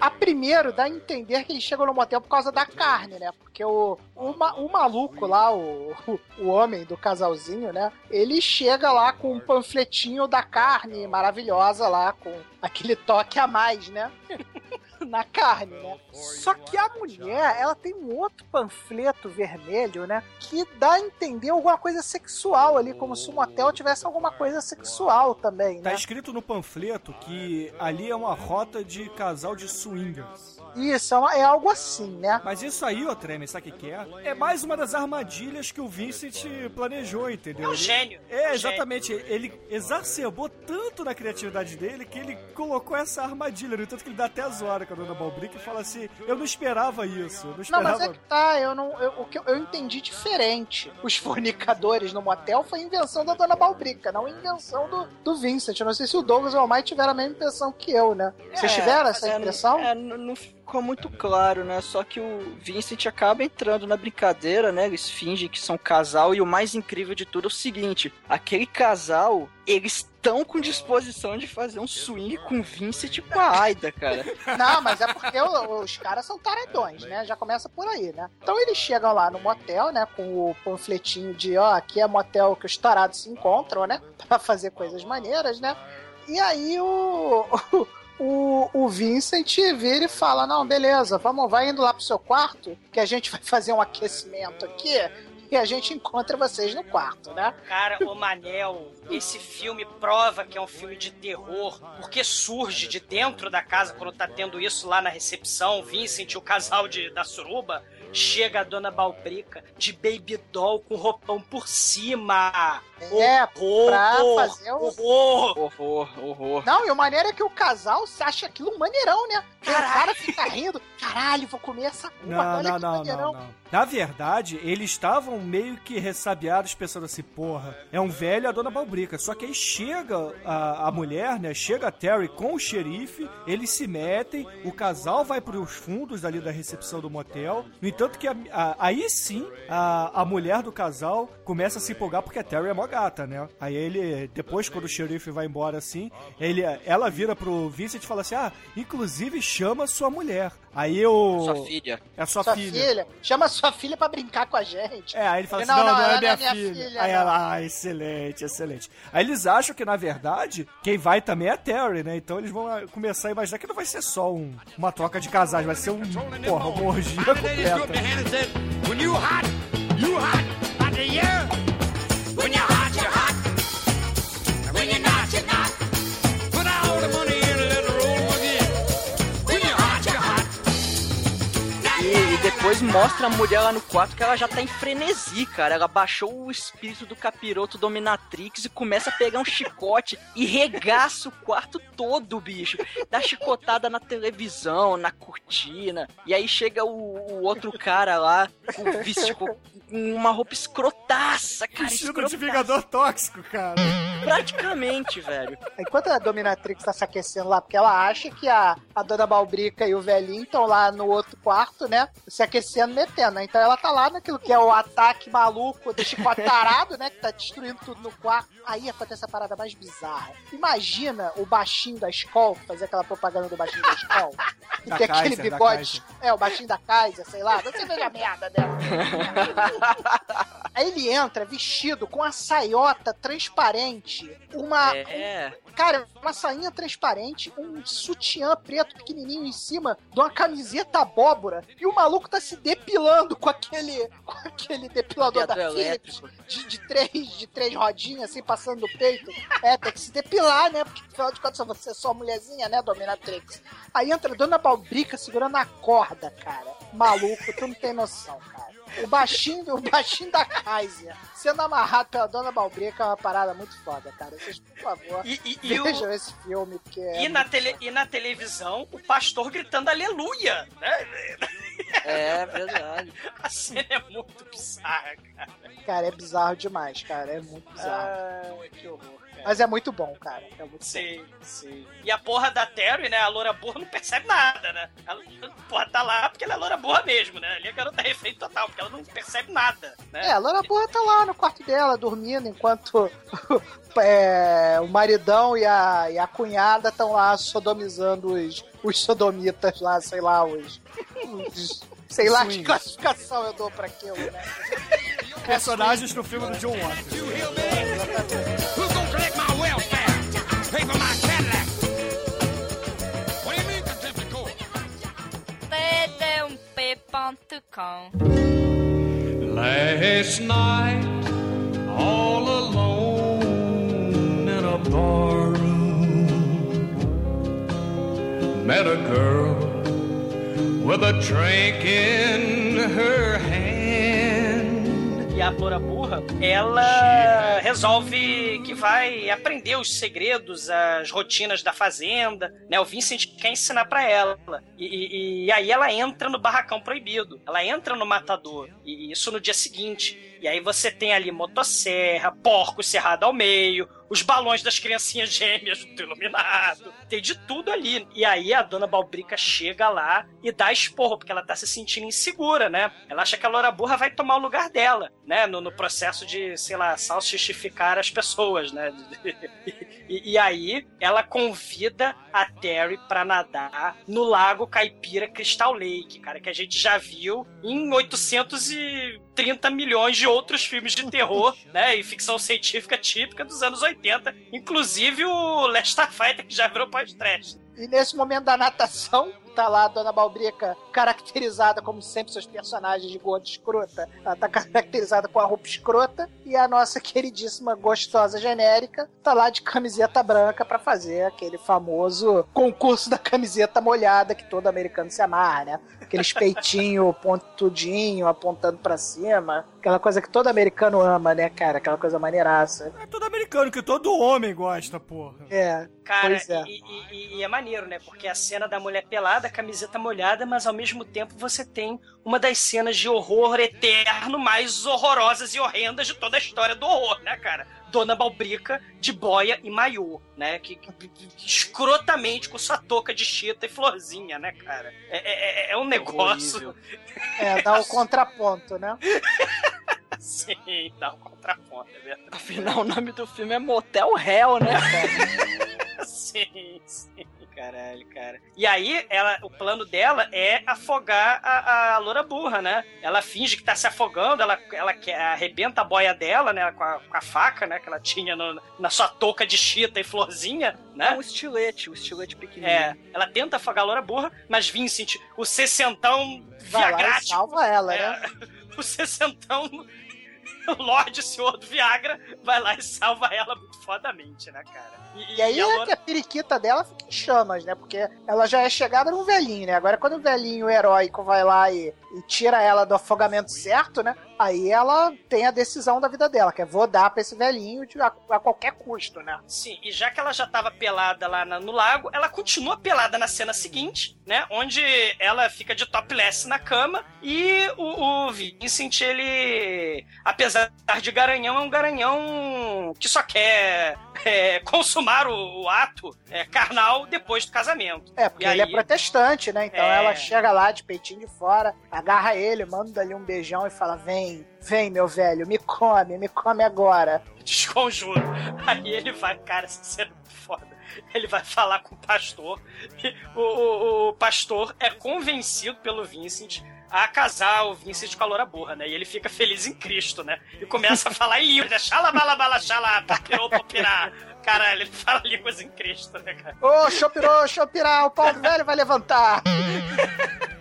A primeiro dá a entender que eles chegam no motel por causa da carne, né? Porque o, o, o maluco lá, o, o homem do casalzinho, né? Ele chega lá com um panfletinho da carne maravilhosa lá, com aquele toque a mais, né? Na carne, né? Só que a mulher, ela tem um outro panfleto vermelho, né? Que dá a entender alguma coisa sexual ali, como se o motel tivesse alguma coisa sexual também, Tá né? escrito no panfleto que ali é uma rota de casal de swingers. Isso, é, uma- é algo assim, né? Mas isso aí, ô Tremer, sabe o que que é? É mais uma das armadilhas que o Vincent planejou, entendeu? É um gênio. É, exatamente. Ele exacerbou tanto na criatividade dele que ele colocou essa armadilha. No entanto que ele dá até as horas com a Dona Balbrick e fala assim, eu não esperava isso. Eu não Não, esperava... mas é que tá, eu não. Eu, o que eu, eu entendi diferente. Os fornicadores no motel foi invenção da dona Balbrica, não invenção do, do Vincent. Eu não sei se o Douglas ou o Mike tiveram a mesma impressão que eu, né? Vocês tiveram essa é, impressão? É, n- não ficou muito claro, né? Só que o Vincent acaba entrando na brincadeira, né? Eles fingem que são casal e o mais incrível de tudo é o seguinte: aquele casal, eles estão com disposição de fazer um swing com o Vincent e com a Aida, cara. Não, mas é porque os caras são taradões, né? Já começa por aí, né? Então eles chegam lá no motel, né? Com o panfletinho de, ó, aqui é motel que os tarados se encontram, né? Pra fazer coisas maneiras, né? E aí o. O, o Vincent vira e fala: Não, beleza, vamos, vai indo lá pro seu quarto, que a gente vai fazer um aquecimento aqui e a gente encontra vocês no quarto, né? Cara, o Manel, esse filme prova que é um filme de terror, porque surge de dentro da casa, quando tá tendo isso lá na recepção, Vincent o casal de, da suruba, chega a dona Balbrica de baby doll com roupão por cima. É, horror, pra fazer o- horror. Horror, horror. Não, e o maneiro é que o casal acha aquilo um maneirão, né? O cara fica rindo, caralho, vou comer essa porra, Não, olha não, que não, maneirão. não, não. Na verdade, eles estavam meio que ressabiados pensando assim, porra, é um velho e a dona Balbrica. Só que aí chega a, a mulher, né? Chega a Terry com o xerife, eles se metem, o casal vai pros fundos ali da recepção do motel. No entanto que a- a- aí sim, a, a mulher do casal começa a se empolgar porque a Terry é mó gata, né? Aí ele, depois quando o xerife vai embora assim, ele, ela vira pro Vincent e fala assim, ah, inclusive chama sua mulher. Aí o... Sua filha. É a sua, Sua filha. filha. chama sua filha pra brincar com a gente. É, aí ele fala Não, assim, não, não, não, é minha, não é minha filha. filha, aí ela, ah, excelente, excelente. Aí eles acham que, na verdade, quem vai também é a Terry, né? Então eles vão ah, começar a imaginar que não vai ser só um- uma troca de casais, vai ser um, porra, uma orgia completa. Depois mostra a mulher lá no quarto que ela já tá em frenesi, cara. Ela baixou o espírito do capiroto dominatrix e começa a pegar um chicote e regaça o quarto todo, bicho. Dá chicotada na televisão, na cortina. E aí chega o, o outro cara lá com vestido com uma roupa escrotaça, cara. Vestido de escrotaça. Vingador Tóxico, cara. Praticamente, velho. Enquanto a Dominatrix tá se aquecendo lá, porque ela acha que a, a Dona Balbrica e o velhinho estão lá no outro quarto, né? Se aquecendo, metendo. né? Então ela tá lá naquilo que é o ataque maluco do chicote tarado, né? Que tá destruindo tudo no quarto. Aí acontece a parada mais bizarra. Imagina o baixinho da escola, fazer aquela propaganda do baixinho da escola. E Da ter aquele Kaiser, da bigode. É, o baixinho da Kaiser, sei lá. Você veja a merda dela. Aí ele entra vestido com a saiota transparente, uma. É. Cara, uma sainha transparente, um sutiã preto pequenininho em cima de uma camiseta abóbora e o maluco tá se depilando com aquele com aquele depilador da Philips de, de três de três rodinhas assim passando no peito. É, tem que se depilar, né? Porque afinal de contas você é só mulherzinha, né, Dominatrix? Aí entra a Dona Balbrica segurando a corda, cara. Maluco, tu não tem noção, cara. O baixinho, o baixinho da Kaiser sendo amarrado pela Dona Balbrica é uma parada muito foda, cara. Vocês, por favor, E, e- e o- vejam esse filme, porque é e, na tele- e na televisão, o pastor gritando aleluia, né? É verdade. A cena é muito bizarra, cara. Cara, é bizarro demais, cara. É muito bizarro. Ai, que horror. Mas é muito bom, cara. É muito Sim, sim. E a porra da Terry, né? A loura burra não percebe nada, né? Ela porra, tá lá porque ela é loura burra mesmo, né? Ali a garota é refém total, porque ela não percebe nada, né? É, a Loura Burra tá lá no quarto dela, dormindo, enquanto é, o maridão e a, e a cunhada estão lá sodomizando os, os sodomitas lá, sei lá, os. os- sei lá que classificação eu dou pra aquilo, né? Personagens no filme do John Waters. td1p.com Last night, all alone in a barroom, met a girl with a drink in her hand. E ela resolve que vai aprender os segredos, as rotinas da fazenda, né? O Vincent quer ensinar pra ela. E, e- e aí ela entra no barracão proibido. Ela entra no matador. E isso no dia seguinte. E aí você tem ali motosserra, porco cerrado ao meio, os balões das criancinhas gêmeas do iluminado. Tem de tudo ali. E aí a dona Balbrica chega lá e dá esporro, porque ela tá se sentindo insegura, né? Ela acha que a Loura Burra vai tomar o lugar dela, né? No, no processo de, sei lá, salsichificar as pessoas, né? E, e aí ela convida a Terry pra nadar no lago Caipira Crystal Lake, cara, que a gente já viu em 830 milhões de outros filmes de terror, né? E ficção científica típica dos anos 80, inclusive o Last Starfighter, que já virou pós-trash. E nesse momento da natação, tá lá a Dona Balbrica caracterizada como sempre seus personagens de gordo escrota. Ela tá caracterizada com a roupa escrota e a nossa queridíssima gostosa genérica tá lá de camiseta branca pra fazer aquele famoso concurso da camiseta molhada que todo americano se amarra, né? Aqueles peitinho pontudinho, apontando pra cima. Aquela coisa que todo americano ama, né, cara? Aquela coisa maneiraça. É todo americano, que todo homem gosta, porra. É, Cara, pois é. e, e- e- é maneiro, né? Porque a cena da mulher pelada, camiseta molhada, mas ao mesmo tempo você tem uma das cenas de horror eterno mais horrorosas e horrendas de toda a história do horror, né, cara? Dona Balbrica de boia e maiô, né? Que, que- que- que escrotamente com sua touca de chita e florzinha, né, cara? É, é- é um negócio. É, dá o contraponto, né? Sim, dá um contraponto, é verdade. Afinal, o nome do filme é Motel Hell, né, cara? sim, sim. Caralho, cara. E aí, ela, o plano dela é afogar a, a loura burra, né? Ela finge que tá se afogando, ela, ela arrebenta a boia dela, né? Com a, com a faca, né? Que ela tinha no- na sua touca de chita e florzinha, né? É um estilete, um estilete pequenininho. É, ela tenta afogar a loura burra, mas Vincent, o sessentão Vai lá e salva ela, é, né? o sessentão, Lorde Senhor do Viagra, vai lá e salva ela fodamente, né, cara? E aí a é que a periquita dela fica em chamas, né? Porque ela já é chegada num velhinho, né? Agora quando o velhinho heróico vai lá e, e tira ela do afogamento certo, né? Aí ela tem a decisão da vida dela, que é vou dar pra esse velhinho de- a, a qualquer custo, né? Sim, e já que ela já tava pelada lá na- no lago, ela continua pelada na cena seguinte, né? Onde ela fica de topless na cama e o, o Vincent, ele, apesar de garanhão, é um garanhão que só quer é, consumar o, o ato é, carnal depois do casamento. É, porque E ele é aí- protestante, né? Então É. ela chega lá de peitinho de fora, agarra ele, manda ali um beijão e fala: Vem, vem, meu velho, me come, me come agora. desconjuro. Aí ele vai, cara, é muito foda. Ele vai falar com o pastor. E o, o- o pastor é convencido pelo Vincent a casar o Vincent com a Loura Burra, né? E ele fica feliz em Cristo, né? E começa a falar em línguas, né? Xalabalabala, xalá, papirou, papirá. Caralho, ele fala línguas em Cristo, né, cara? Ô, chopirô, chopirá, o pau velho vai levantar.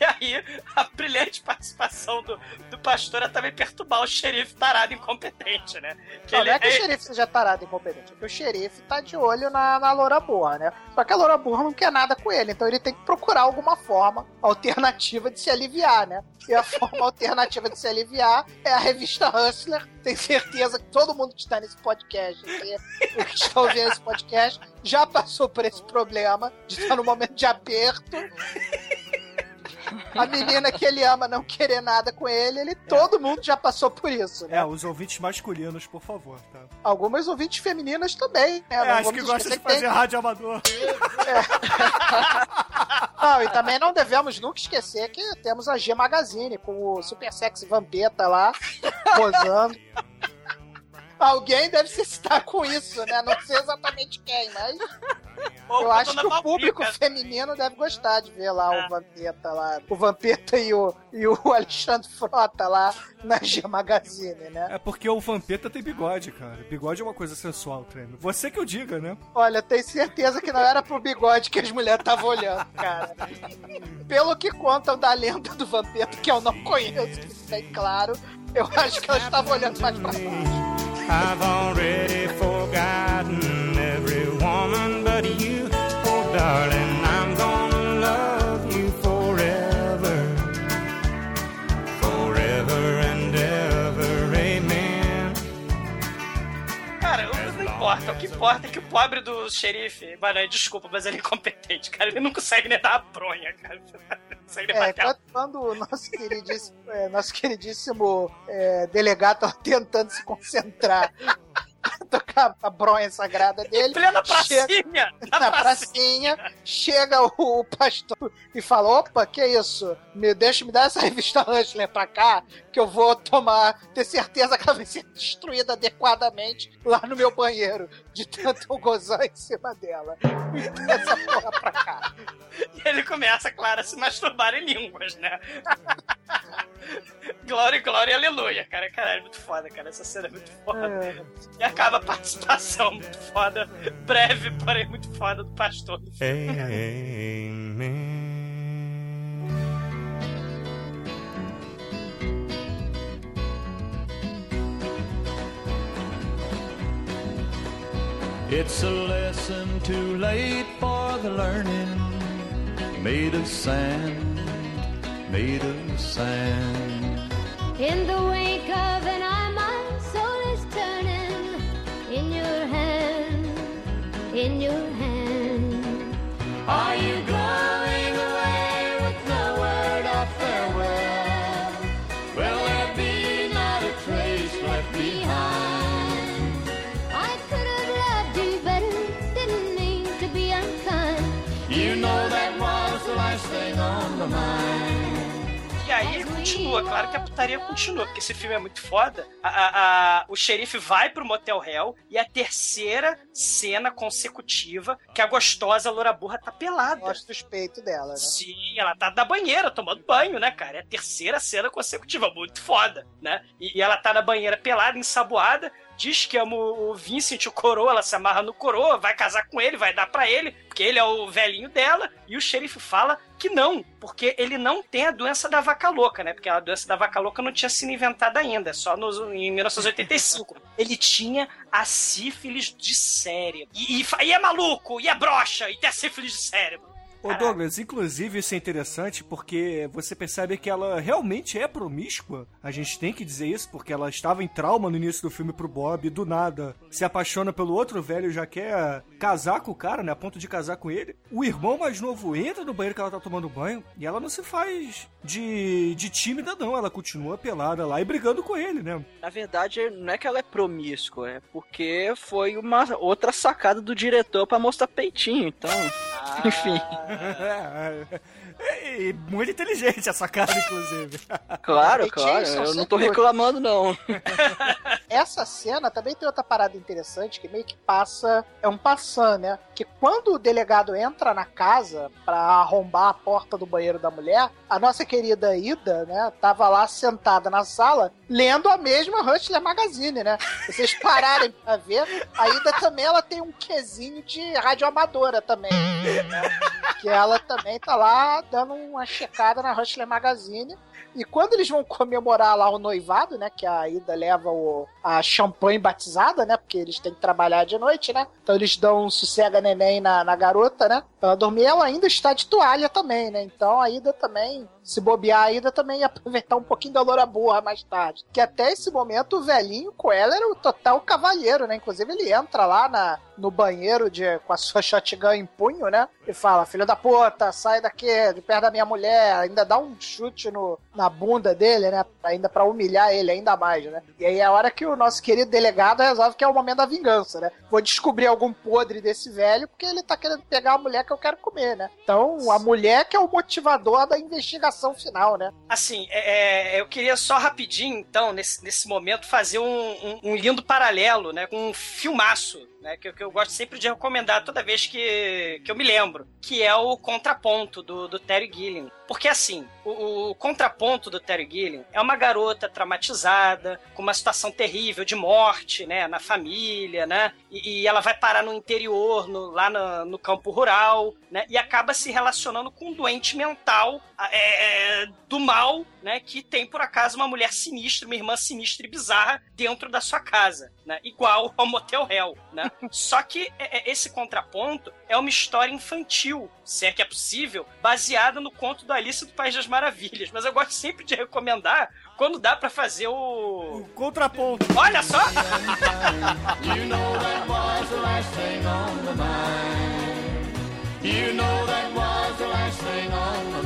E aí, a brilhante participação do, do pastor é também perturbar o xerife tarado incompetente, né? Que Não, ele não é que o xerife seja tarado incompetente, é que o xerife tá de olho na, na loura burra, né? Só que a loura burra não quer nada com ele, então ele tem que procurar alguma forma alternativa de se aliviar, né? E a forma alternativa de se aliviar é a revista Hustler. Tenho certeza que todo mundo que está nesse podcast, o que está ouvindo esse podcast, já passou por esse problema de estar no momento de aperto. A menina que ele ama não querer nada com ele, ele todo mundo já passou por isso, né? É, os ouvintes masculinos, por favor, tá? Algumas ouvintes femininas também, né? É, Não acho que gosta de esquecer tem- fazer rádio amador. Não, e também não devemos nunca esquecer que temos a G Magazine com o Super Sexy Vampeta lá, posando. Alguém deve se citar com isso, né? Não sei exatamente quem, mas. eu acho que o público feminino deve gostar de ver lá o Vampeta lá. O Vampeta e o, e o Alexandre Frota lá na G Magazine, né? É porque o Vampeta tem bigode, cara. Bigode é uma coisa sensual, treino. Você que eu diga, né? Olha, tenho certeza que não era pro bigode que as mulheres estavam olhando, cara. Pelo que contam da lenda do Vampeta, que eu não conheço, que isso bem claro, eu acho que elas estavam olhando mais pra baixo. I've already forgotten every woman but you. Oh, darling, I'm gonna love you forever. Forever and ever, amen. Cara, não importa. O que importa é que o pobre do xerife. Mano, desculpa, mas ele é incompetente, cara. Ele não consegue nem dar a bronha, cara. É, quando, quando o nosso queridíssimo, é, nosso queridíssimo é, delegado tava tentando se concentrar tocar a bronha sagrada dele. Plena chega- pracinha! Na pracinha, chega o, o pastor e fala: opa, que isso? Me deixa me dar essa revista Hustler pra cá, que eu vou tomar, ter certeza que ela vai ser destruída adequadamente lá no meu banheiro, de tanto eu gozar em cima dela. Me dá essa porra pra cá. E ele começa, claro, a se masturbar em línguas, né? glória, glória e aleluia, cara. Caralho, é muito foda, cara. Essa cena é muito foda. É. E acaba a participação muito foda, breve, porém muito foda do pastor do filme. Amen. It's a lesson too late for the learning. Made of sand, made of sand. In the wake of an eye, my soul is turning. In your hand, in your hand. Are you going away with no word of farewell? E aí continua, claro que a putaria continua, porque esse filme é muito foda. A- a- a- o xerife vai pro motel Hell e a terceira cena consecutiva que a gostosa loura burra tá pelada. Mostra os peitos dela, né? Sim, ela tá na banheira tomando banho, né, cara? É a terceira cena consecutiva, muito foda, né? E, e ela tá na banheira pelada, ensaboada, diz que ama o o Vincent, o coroa, ela se amarra no coroa, vai casar com ele, vai dar pra ele, porque ele é o velhinho dela, e o xerife fala que não, porque ele não tem a doença da vaca louca, né? Porque a doença da vaca louca não tinha sido inventada ainda, só nos, em 1985. ele tinha a sífilis de cérebro. E, e, e é maluco, e é broxa, e tem a sífilis de cérebro. Ô Douglas, inclusive isso é interessante porque você percebe que ela realmente é promíscua. A gente tem que dizer isso porque ela estava em trauma no início do filme pro Bob, do nada se apaixona pelo outro velho e já quer casar com o cara, né? A ponto de casar com ele. O irmão mais novo entra no banheiro que ela tá tomando banho e ela não se faz de, de tímida, não. Ela continua pelada lá e brigando com ele, né? Na verdade, não é que ela é promíscua, é porque foi uma outra sacada do diretor pra mostrar peitinho, então. Enfim. É, é, é muito inteligente essa cara, inclusive. Claro, claro. Eu não tô reclamando, não. Essa cena também tem outra parada interessante que meio que passa. É um passant, né? Que quando o delegado entra na casa pra arrombar a porta do banheiro da mulher, a nossa querida Ida, né? Tava lá sentada na sala lendo a mesma Hustler Magazine, né? Se vocês pararem pra ver, a Ida também ela tem um quesinho de radioamadora também. Né? Que ela também tá lá dando uma checada na Hustler Magazine. E quando eles vão comemorar lá o noivado, né? Que a Ida leva o, a champanhe batizada, né? Porque eles têm que trabalhar de noite, né? Então eles dão um sossega neném na, na garota, né? Pra ela dormir. Ela ainda está de toalha também, né? Então a Ida também Se bobear ainda também ia aproveitar um pouquinho da Loura Burra mais tarde. Que até esse momento o velhinho com ela era o total cavalheiro, né? Inclusive ele entra lá na, no banheiro de, com a sua shotgun em punho, né? E fala, filho da puta, sai daqui, de perto da minha mulher. Ainda dá um chute no, na bunda dele, né? Ainda pra humilhar ele ainda mais, né? E aí é a hora que o nosso querido delegado resolve que é o momento da vingança, né? Vou descobrir algum podre desse velho porque ele tá querendo pegar a mulher que eu quero comer, né? Então, a mulher que é o motivador da investigação final, né? Assim, é, é, eu queria só rapidinho, então, nesse, nesse momento, fazer um, um, um lindo paralelo, né? Com um filmaço né, que, que, eu gosto sempre de recomendar toda vez que, que eu me lembro, que é o contraponto do, do Terry Gilliam. Porque assim, o, o, contraponto do Terry Gilliam é uma garota traumatizada, com uma situação terrível de morte, né, na família, né, e, e ela vai parar no interior, no, lá no, no, campo rural, né, e acaba se relacionando com um doente mental é, do mal, né, que tem por acaso uma mulher sinistra, uma irmã sinistra e bizarra dentro da sua casa, né, igual ao Motel Hell, né. Só que é, é, esse contraponto é uma história infantil, se é que é possível, baseada no conto do Alice do País das Maravilhas. Mas eu gosto sempre de recomendar quando dá para fazer o... o contraponto. Olha só! you know that was the last thing on the mind. You know that was the last thing on the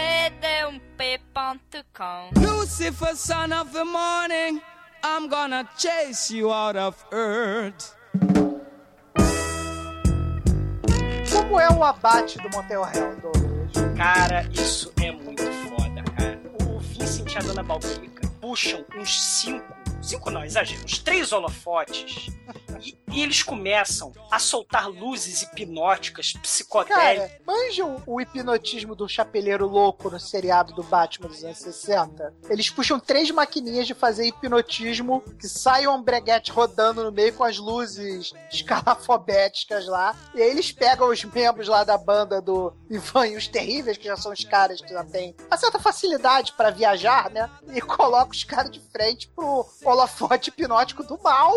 td1p.com Lucifer, son of the morning, I'm gonna chase you out of earth. Como é o abate do Motel Hell, Douglas? Cara, isso é muito foda, cara. O Vincent e a Dona Balbrica puxam uns cinco, cinco não, exagero, uns três holofotes e, e, eles começam a soltar luzes hipnóticas, psicodélicas. Cara, manja o, o, hipnotismo do chapeleiro louco no seriado do Batman dos anos 60? Eles puxam três maquininhas de fazer hipnotismo que sai um breguete rodando no meio com as luzes escalafobéticas lá. E aí eles pegam os membros lá da banda do Ivan e os Terríveis, que já são os caras que já têm uma certa facilidade para viajar, né? E colocam os caras de frente pro holofote hipnótico do mal.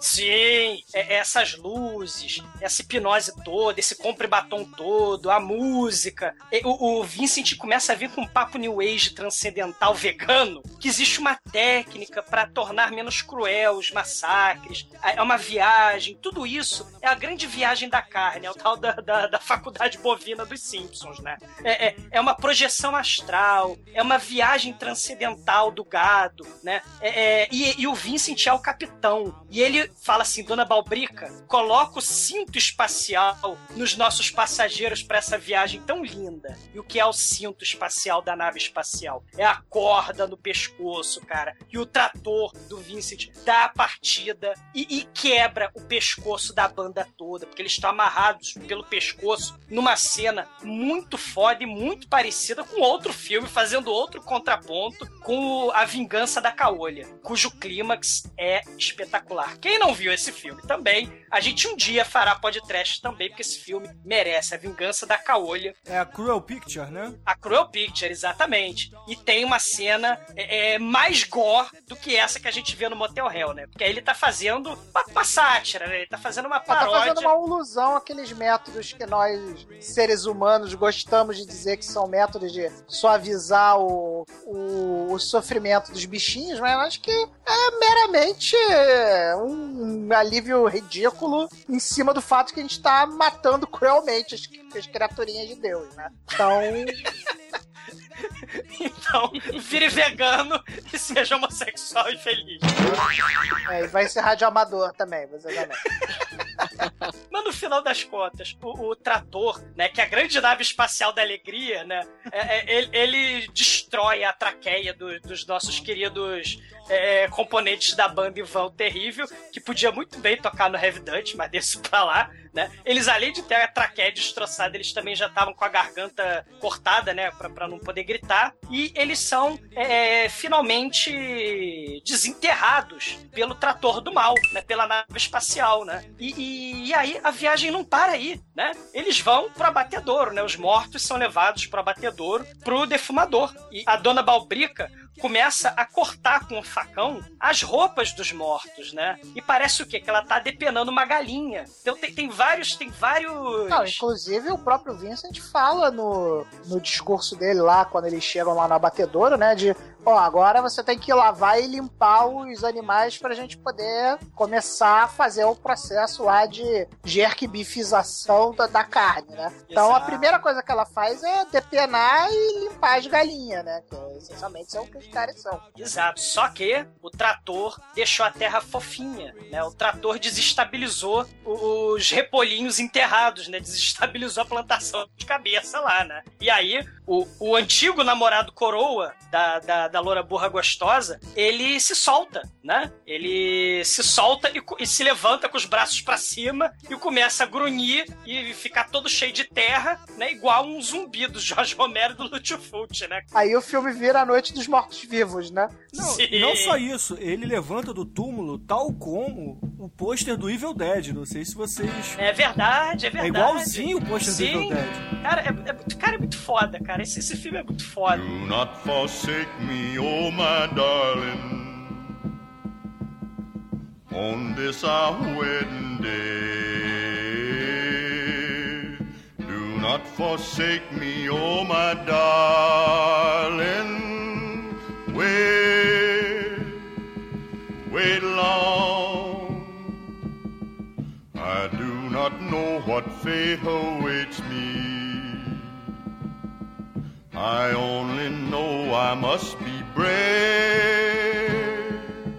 Sim, é, essas luzes, essa hipnose toda, esse compre batom todo, a música. O, o, Vincent começa a vir com um papo new age transcendental vegano, que existe uma técnica para tornar menos cruel os massacres, é uma viagem, tudo isso é a grande viagem da carne, é o tal da, da, da faculdade bovina dos Simpsons, né? É, é, é, uma projeção astral, é uma viagem transcendental do gado, né? É, é, e, e o Vincent é o capitão, e ele fala assim, Dona Balbrica, coloca o cinto espacial nos nossos passageiros para essa viagem tão linda. E o que é o cinto espacial da nave espacial? É a corda no pescoço, cara. E o trator do Vincent dá a partida e, e quebra o pescoço da banda toda, porque eles estão amarrados pelo pescoço numa cena muito foda e muito parecida com outro filme, fazendo outro contraponto com A Vingança da Caolha, cujo clímax é espetacular. Quem não viu esse filme também, a gente um dia fará podcast também, porque esse filme merece a vingança da caolha. É a Cruel Picture, né? A Cruel Picture, exatamente. E tem uma cena é, é, mais gore do que essa que a gente vê no Motel Hell, né? Porque aí ele tá fazendo uma, uma sátira, né? Ele tá fazendo uma paródia. Tá fazendo uma ilusão àqueles métodos que nós, seres humanos, gostamos de dizer que são métodos de suavizar o, o, o sofrimento dos bichinhos, mas acho que é meramente um um alívio ridículo em cima do fato que a gente tá matando cruelmente as, as criaturinhas de Deus, né? Então. Então, vire vegano e seja homossexual e feliz. É, e vai ser radioamador também, você também. Mas no final das contas, o, o, trator, né, que é a grande nave espacial da alegria, né, é, é, ele, ele, destrói a traqueia do, dos nossos queridos é, componentes da banda Ivan Terrível, que podia muito bem tocar no Heavy Dutch, mas deixa pra lá, né? Eles, além de ter a traqueia destroçada, eles também já estavam com a garganta cortada, né, pra, pra não poder gritar, e eles são é, finalmente desenterrados pelo trator do mal, né, pela nave espacial, né? E, e, e, aí a viagem não para aí, né? Eles vão pro abatedouro, né? Os mortos são levados pro abatedouro, pro defumador. E a dona Balbrica começa a cortar com o facão as roupas dos mortos, né? E parece o quê? Que ela tá depenando uma galinha. Então tem, tem vários, tem vários... Não, inclusive o próprio Vincent fala no, no discurso dele lá, quando eles chegam lá no abatedouro, né? De, ó, agora você tem que lavar e limpar os animais pra gente poder começar a fazer o processo lá de jerquibifização da, da carne, né? Então a Exato. primeira coisa que ela faz é depenar e limpar as galinhas, né? Que essencialmente são o que os caras são. Exato. Só que o trator deixou a terra fofinha, né? O trator desestabilizou os repolhinhos enterrados, né? Desestabilizou a plantação de cabeça lá, né? E aí, o, o antigo namorado coroa da, da, da loura burra gostosa, ele se solta, né? Ele se solta e, e se levanta com os braços pra cima e começa a grunhir e ficar todo cheio de terra, né? Igual um zumbi do Jorge Romero e do Lutfult, né? Aí o filme vira a Noite dos Mortos-Vivos, né? Não, e não só isso, ele levanta do túmulo tal como o pôster do Evil Dead. Não sei se vocês. É verdade, é verdade. igualzinho o pôster do Sim. Evil Dead. Cara, é, é muito, cara, é muito foda, cara. Esse, esse filme é muito foda. Do not forsake me, oh my darling. On this our wedding day. Do not forsake me, oh my darling. Wait, wait long. I do not know what fate awaits me. I only know I must be brave.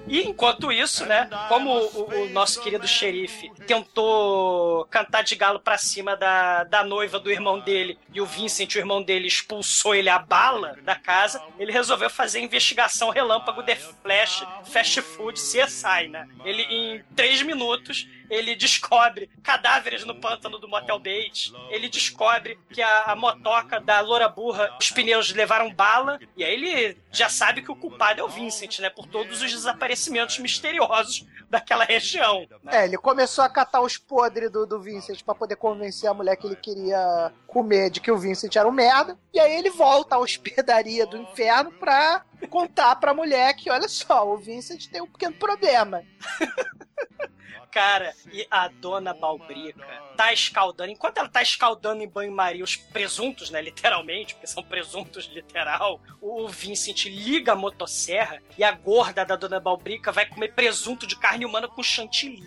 E enquanto isso, né, como o, o nosso querido xerife tentou cantar de galo pra cima da, da noiva do irmão dele e o Vincent, o irmão dele, expulsou ele a bala da casa, ele resolveu fazer a investigação relâmpago The Flash Fast Food CSI, né? Ele, em três minutos, ele descobre cadáveres no pântano do Motel Bates, ele descobre que a, a motoca da loura burra, os pneus levaram bala, e aí ele já sabe que o culpado é o Vincent, né? Por todos os desaparecimentos misteriosos daquela região. É, ele começou a catar os podres do, do Vincent pra poder convencer a mulher que ele queria comer de que o Vincent era um merda. E aí ele volta à hospedaria do inferno pra contar pra mulher que, olha só, o Vincent tem um pequeno problema. Cara, e a dona Balbrica tá escaldando. Enquanto ela tá escaldando em banho-maria os presuntos, né? Literalmente, porque são presuntos literal, o Vincent liga a motosserra e a gorda da dona Balbrica vai comer presunto de carne humana com chantilly.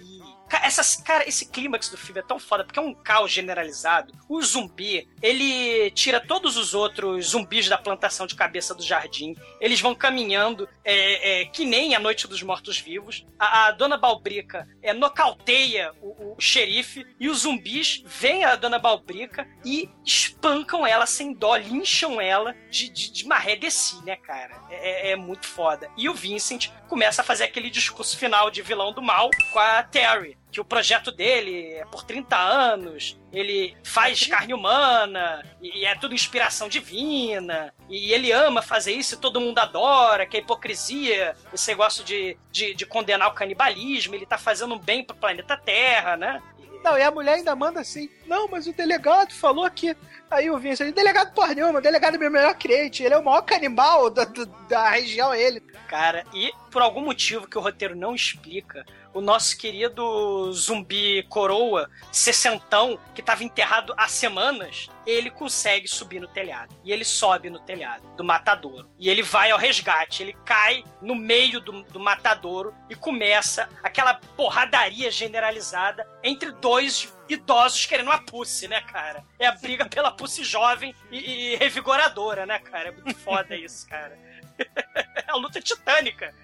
Essas, cara, esse clímax do filme é tão foda, porque é um caos generalizado. O zumbi, ele tira todos os outros zumbis da plantação de cabeça do jardim. Eles vão caminhando é, é, que nem a Noite dos Mortos-Vivos. A, a dona Balbrica é, nocauteia o, o xerife e os zumbis veem a dona Balbrica e espancam ela sem dó, lincham ela de, de, de maré né, cara? É, é- é muito foda. E o Vincent começa a fazer aquele discurso final de vilão do mal com a Terry. Que o projeto dele é por 30 anos, ele faz carne humana, e, é tudo inspiração divina, e ele ama fazer isso e todo mundo adora, que é hipocrisia, esse negócio de, de, de condenar o canibalismo, ele tá fazendo um bem pro planeta Terra, né? Não, e a mulher ainda manda assim: Não, mas o delegado falou que. Aí o Vincent, delegado porra nenhuma, o delegado é meu melhor cliente, ele é o maior canibal da, da, da região, ele. Cara, e por algum motivo que o roteiro não explica, o nosso querido zumbi coroa, sessentão, que tava enterrado há semanas, ele consegue subir no telhado. E ele sobe no telhado do matadouro. E ele vai ao resgate. Ele cai no meio do, do matadouro e começa aquela porradaria generalizada entre dois idosos querendo uma pussy, né, cara? É a briga pela pussy jovem e, e revigoradora, né, cara? É muito foda isso, cara. É a luta titânica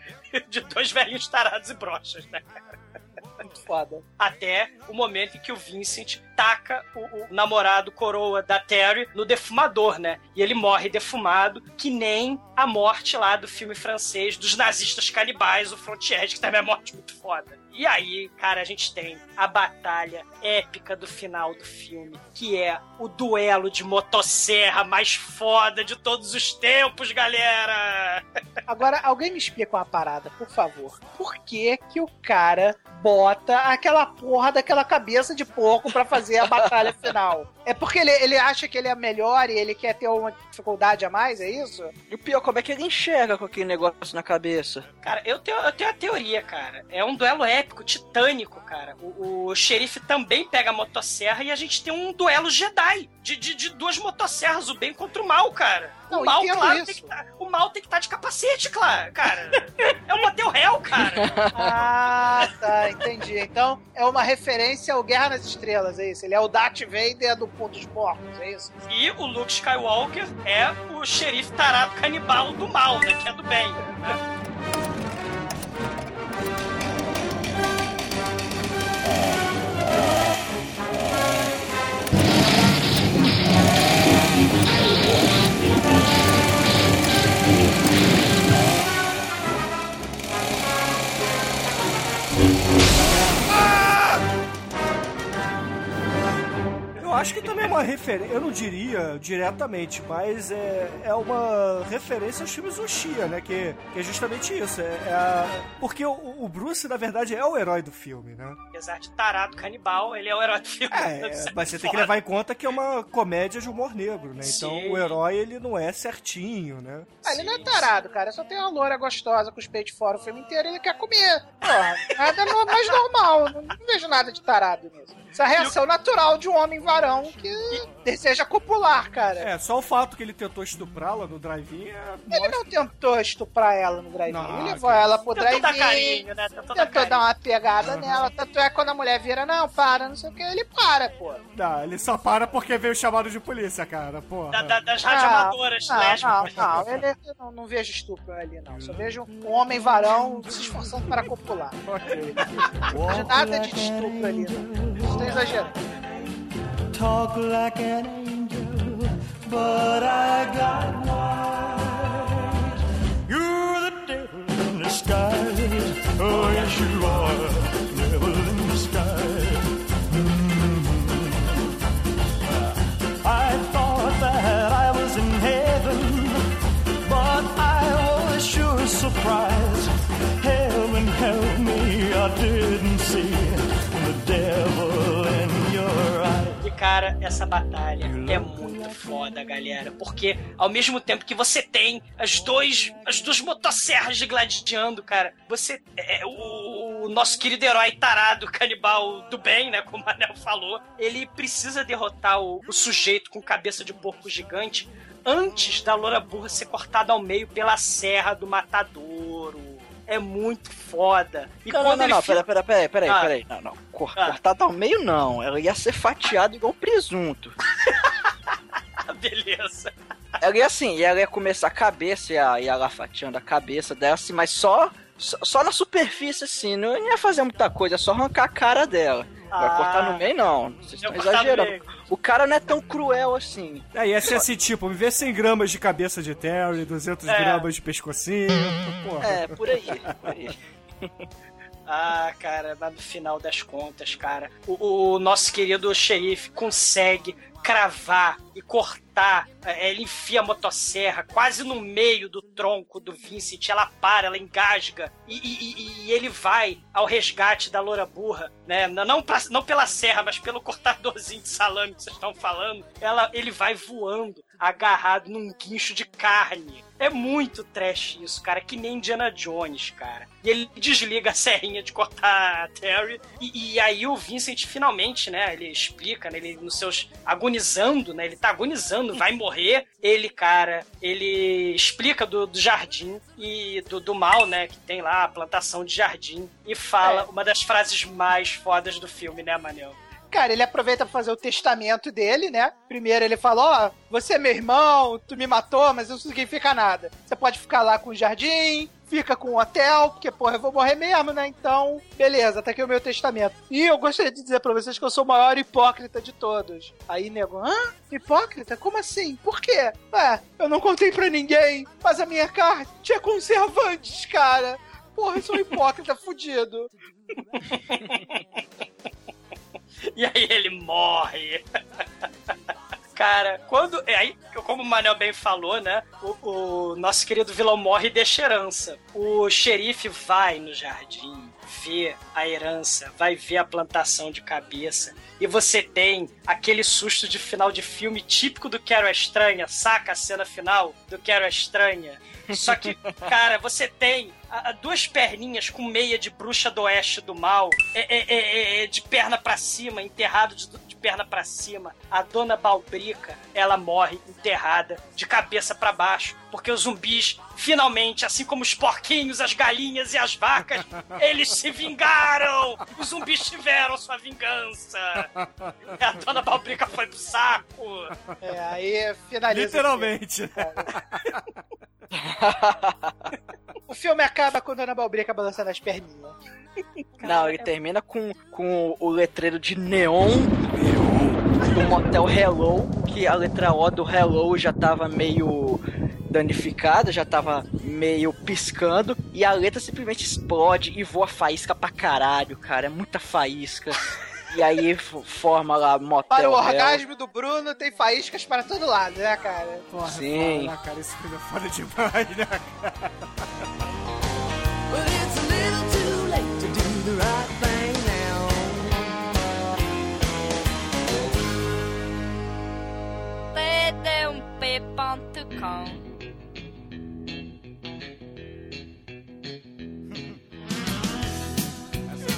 de dois velhinhos tarados e brochas, né, cara? Muito foda. Até o momento em que o Vincent taca o, o namorado coroa da Terry no defumador, né? E ele morre defumado, que nem a morte lá do filme francês dos nazistas canibais, o Frontier, que também é morte muito foda. E aí, cara, a gente tem a batalha épica do final do filme, que é o duelo de motosserra mais foda de todos os tempos, galera! Agora, alguém me explica uma parada, por favor. Por que que o cara bota aquela porra daquela cabeça de porco pra fazer fazer a batalha final. É porque ele, ele acha que ele é melhor e ele quer ter uma dificuldade a mais, é isso? E o pior, como é que ele enxerga com aquele negócio na cabeça? Cara, eu tenho, eu tenho a teoria, cara. É um duelo épico, titânico, cara. O, o xerife também pega a motosserra e a gente tem um duelo Jedi. De, de, de duas motosserras, o bem contra o mal, cara. Não, o mal, claro, tem que tá, o mal tem que estar de capacete, claro, cara. é o Motel Hell, cara. Ah, tá, entendi. Então é uma referência ao Guerra nas Estrelas, é isso? Ele é o Darth Vader do Ponto dos Porcos, é isso? E o Luke Skywalker é o xerife tarado canibal do mal, né? Que é do bem. Né? Acho que também é uma referência, eu não diria diretamente, mas é, é uma referência aos filmes Uchiha, né? Que, que é justamente isso. É, é a- porque o, o Bruce, na verdade, é o herói do filme, né? Apesar de tarado canibal, ele é o herói do filme. É, mas você tem que levar em conta que é uma comédia de humor negro, né? Então Sim. o herói, ele não é certinho, né? Ah, ele não é tarado, cara. Só tem uma loura gostosa com os peitos fora o filme inteiro e ele quer comer. Porra, nada no- mais normal. Não, não vejo nada de tarado nisso. Isso é a reação natural de um homem varão que deseja copular, cara. É, só o fato que ele tentou estuprá-la no drive-in é... Ele não tentou estuprar ela no drive-in. Ele levou que- ela pro Tentou dar drive-in. carinho, né? Tentou dar Tentou dar uma pegada nela. Tanto é que quando a mulher vira, não, para, não sei o que, ele para, pô. Não, ele só para porque veio chamado de polícia, cara, porra. Da- da- das Ah, radioamadoras não, lésbicas. Não, não, ele, eu não, não vejo estupro ali, não. Só vejo um homem varão se esforçando para copular. Não vejo nada de estupro ali, não. Estão exagerando. talk like an angel, but I got wise. You're the devil in disguise. Oh, yes, you are. Devil in disguise. Mm. I thought that I was in heaven, but I was sure surprised. Heaven help me, I didn't cara, essa batalha é muito foda, galera. Porque ao mesmo tempo que você tem as, dois, as duas motosserras de gladiando, cara, você. É, o, o nosso querido herói tarado, canibal do bem, né? Como o Manel falou, ele precisa derrotar o, o sujeito com cabeça de porco gigante antes da loura burra ser cortada ao meio pela serra do matadouro. É muito foda. E não, não, não, não, fi- pera, pera, pera, pera, Ah. pera aí. Não, não. Cor- Ah. Cortado ao meio, não. Ela ia ser fatiada igual presunto. Beleza. Ela ia assim, e ela ia começar a cabeça, ia, ia lá fatiando a cabeça dela, assim, mas só, só, só na superfície, assim, não ia fazer muita coisa, é só arrancar a cara dela. Vai Ah. cortar no meio, não. Vocês estão exagerando. O cara não é tão cruel assim. É, ia ser assim, tipo, me vê 100 gramas de cabeça de Terry, 200 É. gramas de pescocinho, porra. É, por aí, por aí. Ah, cara, mas no final das contas, cara, o, o nosso querido xerife consegue cravar e cortar. É, Ele enfia a motosserra quase no meio do tronco do Vincent. Ela para, ela engasga. E, e- e- ele vai ao resgate da loura burra, né? Não, não, pra- não pela serra, mas pelo cortadorzinho de salame que vocês estão falando. Ela, ele vai voando, agarrado num guincho de carne. É muito trash isso, cara. Que nem Indiana Jones, cara. E ele desliga a serrinha de cortar a Terry. E, e aí o Vincent finalmente, né? Ele explica, né? Ele nos seus. agonizando, né? Ele tá agonizando, vai morrer. Ele, cara, ele explica do, do jardim e do, do mal, né? Que tem lá a plantação de jardim. E fala uma das frases mais fodas do filme, né, Manel? Cara, ele aproveita pra fazer o testamento dele, né? Primeiro ele fala, ó, você é meu irmão, tu me matou, mas isso não significa nada. Você pode ficar lá com o jardim, fica com o hotel, porque, porra, eu vou morrer mesmo, né? Então, beleza, tá aqui o meu testamento. E eu gostaria de dizer pra vocês que eu sou o maior hipócrita de todos. Aí, nego, hã? Hipócrita? Como assim? Por quê? Ué, eu não contei pra ninguém, mas a minha carne tinha conservantes, cara. Porra, eu sou um hipócrita fudido. E aí ele morre. Cara, quando. É aí, como o Manel bem falou, né? O, o nosso querido vilão morre e deixa herança. O xerife vai no jardim, ver a herança, vai ver a plantação de cabeça. E você tem aquele susto de final de filme típico do Quero é Estranha, saca a cena final do Quero é Estranha? Só que, cara, você tem a- a duas perninhas com meia de bruxa do oeste do mal, é, é- é- é de perna pra cima, enterrado de perna pra cima. A dona Balbrica, ela morre enterrada de cabeça pra baixo, porque os zumbis, finalmente, assim como os porquinhos, as galinhas e as vacas, eles se vingaram! Os zumbis tiveram sua vingança! E a dona Balbrica foi pro saco! É, aí finaliza. Literalmente. O filme acaba com a Dona Balbrica balançando as perninhas. Não, ele termina com, com o letreiro de neon do motel Hello, que a letra O do Hello já tava meio danificada, já tava meio piscando, e a letra simplesmente explode e voa faísca pra caralho, cara. É muita faísca. E aí forma lá motel Para o Hell. orgasmo do Bruno, tem faíscas para todo lado, né, cara? Porra, Sim. foda, né, cara? Esse filme é foda demais, né? Well, td1p.com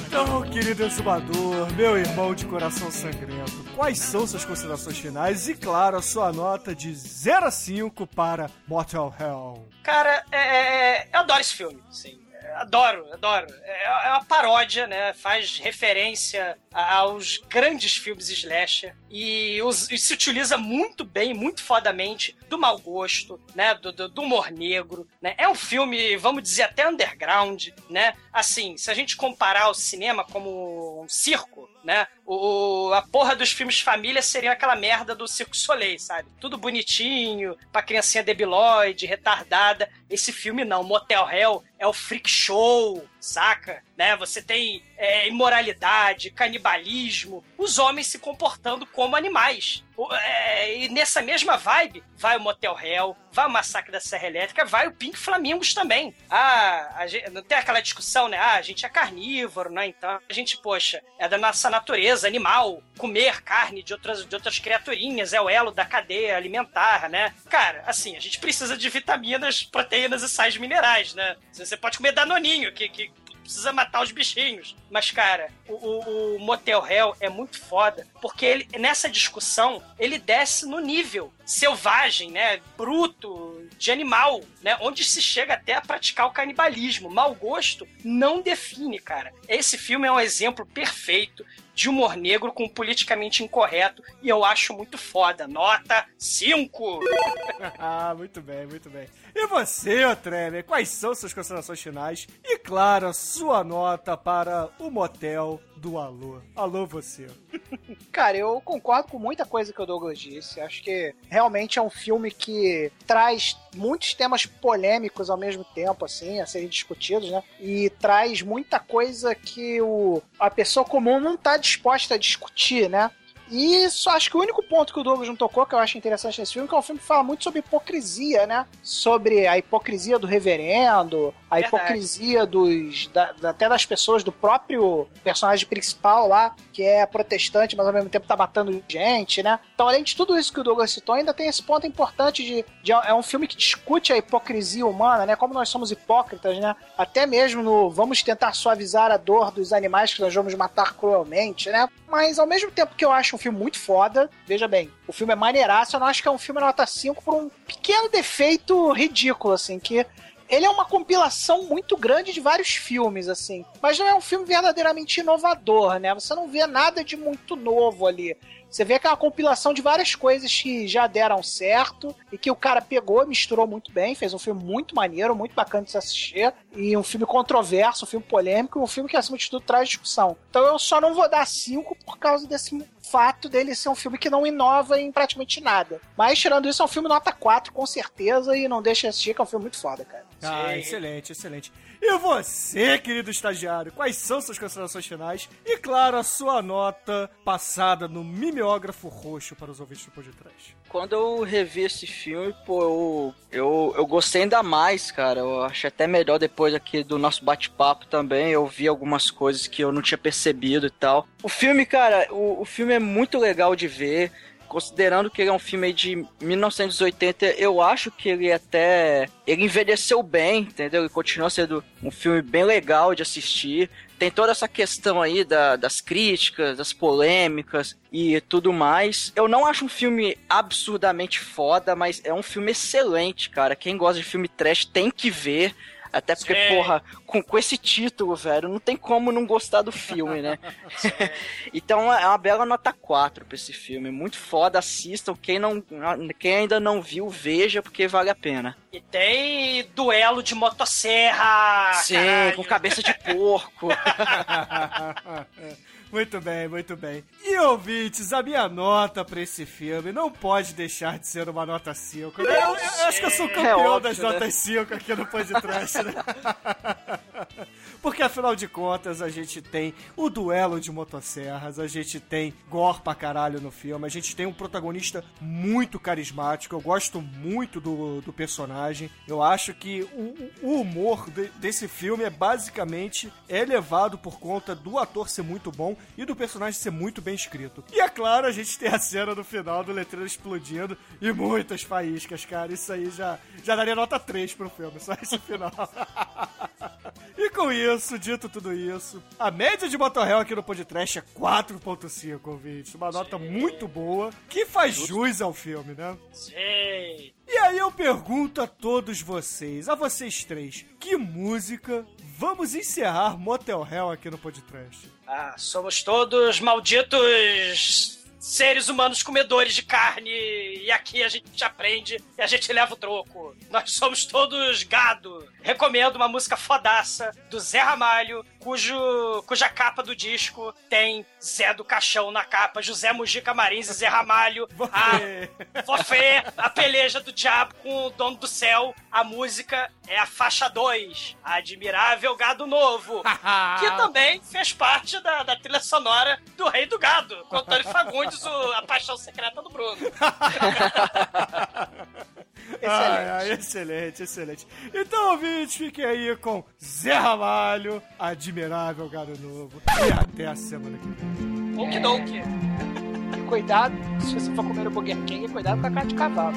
Então, querido exumador, meu irmão de coração sangrento, quais são suas considerações finais e, claro, a sua nota de 0 a 5 para Motel Hell? Cara, é, é- eu adoro esse filme, sim. Adoro, adoro. É, é uma paródia, né? Faz referência aos grandes filmes slasher e, e se utiliza muito bem, muito fodamente do mau gosto, né? Do, do- do humor negro, né? É um filme, vamos dizer, até underground, né? Assim, se a gente comparar o cinema como um circo, né? O, a porra dos filmes família seria aquela merda do Circo Soleil, sabe? Tudo bonitinho, pra criancinha debilóide, retardada. Esse filme não, Motel Hell é o freak show, saca? Né? Você tem é, imoralidade, canibalismo, os homens se comportando como animais. É, e nessa mesma vibe, vai o Motel Hell, vai o Massacre da Serra Elétrica, vai o Pink Flamingos também. Ah, gente, não tem aquela discussão, né? Ah, a gente é carnívoro, né? Então a gente, poxa, é da nossa natureza animal comer carne de outras, de outras criaturinhas, é o elo da cadeia alimentar, né? Cara, assim, a gente precisa de vitaminas, proteínas e sais minerais, né? Você pode comer danoninho, que, que precisa matar os bichinhos. Mas, cara, o, o- o Motel Hell é muito foda, porque ele, nessa discussão, ele desce no nível selvagem, né? Bruto, de animal, né? Onde se chega até a praticar o canibalismo. Mau gosto não define, cara. Esse filme é um exemplo perfeito de humor negro com politicamente incorreto e eu acho muito foda. Nota 5! ah, muito bem, muito bem. E você, ô Tremer, quais são suas considerações finais? E, claro, sua nota para o motel do Alô. Alô, você. Cara, eu concordo com muita coisa que o Douglas disse. Acho que realmente é um filme que traz muitos temas polêmicos ao mesmo tempo, assim, a serem discutidos, né? E traz muita coisa que o, a pessoa comum não tá disposta a discutir, né? E isso, acho que o único ponto que o Douglas não tocou, que eu acho interessante nesse filme, que é um filme que fala muito sobre hipocrisia, né? Sobre a hipocrisia do reverendo, a Verdade. hipocrisia dos. da- da- até das pessoas do próprio personagem principal lá, que é protestante, mas ao mesmo tempo tá matando gente, né? Então, além de tudo isso que o Douglas citou, ainda tem esse ponto importante de. de- é um filme que discute a hipocrisia humana, né? Como nós somos hipócritas, né? Até mesmo no vamos tentar suavizar a dor dos animais que nós vamos matar cruelmente, né? Mas ao mesmo tempo que eu acho um filme muito foda, veja bem, o filme é maneiraço, eu não acho que é um filme nota 5 por um pequeno defeito ridículo, assim, que ele é uma compilação muito grande de vários filmes, assim. Mas não é um filme verdadeiramente inovador, né? Você não vê nada de muito novo ali. Você vê que é uma compilação de várias coisas que já deram certo e que o cara pegou, misturou muito bem, fez um filme muito maneiro, muito bacana de se assistir. E um filme controverso, um filme polêmico, um filme que, acima de tudo, traz discussão. Então eu só não vou dar cinco por causa desse fato dele ser um filme que não inova em praticamente nada. Mas, tirando isso, é um filme nota 4, com certeza, e não deixa de assistir, que é um filme muito foda, cara. Ah, excelente, excelente. E você, querido estagiário, quais são suas considerações finais? E, claro, a sua nota passada no mimeógrafo roxo para os ouvintes do podcast. Quando eu revi esse filme, pô, eu, eu, eu gostei ainda mais, cara. Eu achei até melhor depois aqui do nosso bate-papo também. Eu vi algumas coisas que eu não tinha percebido e tal. O filme, cara, o, o filme é muito legal de ver. Considerando que ele é um filme de 1980, eu acho que ele até. Ele envelheceu bem, entendeu? Ele continua sendo um filme bem legal de assistir tem toda essa questão aí da, das críticas, das polêmicas e tudo mais. Eu não acho um filme absurdamente foda, mas é um filme excelente, cara. Quem gosta de filme trash tem que ver. Até porque, Sim. porra, com, com esse título, velho, não tem como não gostar do filme, né? então é uma bela nota 4 pra esse filme. Muito foda, assistam. Quem, não, quem ainda não viu, veja, porque vale a pena. E tem duelo de motosserra! Sim, caralho. com cabeça de porco. muito bem, muito bem. E ouvintes, a minha nota pra esse filme não pode deixar de ser uma nota 5. Eu, eu- eu acho que eu sou campeão É óbvio, das né? notas 5 aqui no podcast, né? Porque afinal de contas a gente tem o duelo de motosserras, a gente tem gore pra caralho no filme, a gente tem um protagonista muito carismático, eu gosto muito do, do personagem. Eu acho que o, o humor de- desse filme é basicamente elevado por conta do ator ser muito bom e do personagem ser muito bem escrito. E é claro, a gente tem a cena no final do letreiro explodindo e muitas faíscas, cara. Isso aí já, já daria nota 3 pro filme, só esse final. E com isso, dito tudo isso, a média de Motorhell aqui no podcast é 4.5, ouvinte. Uma nota muito boa, que faz jus ao filme, né? Sim. E aí eu pergunto a todos vocês, a vocês três, que música vamos encerrar Motel Hell aqui no podcast? Ah, somos todos malditos seres humanos comedores de carne e aqui a gente aprende e a gente leva o troco. Nós somos todos gado. Recomendo uma música fodaça do Zé Ramalho, cujo, cuja capa do disco tem Zé do Caixão na capa, José Mujica Marins e Zé Ramalho. A Fofé, a peleja do diabo com o dono do céu. A música é a faixa 2, Admirável Gado Novo, que também fez parte da, da trilha sonora do Rei do Gado, com Antônio Fagundes, o- a paixão secreta do Bruno. Ai, ai, excelente, excelente. Então, ouvintes, fiquem aí com Zé Ramalho, Admirável Gado Novo. E até a semana que vem. Okidoki. E cuidado, se você for comer o Burger King, cuidado com a carne de cavalo.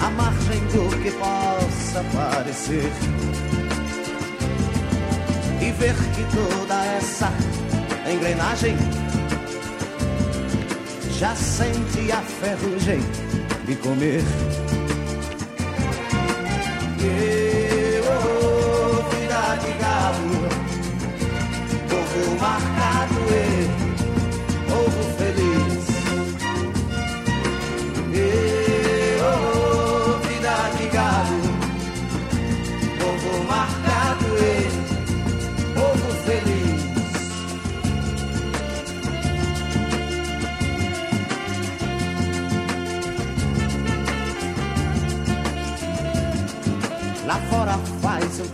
à margem do que possa parecer. E ver que toda essa engrenagem já sente a ferrugem de comer. Eu, oh, vida de galo, povo marcado e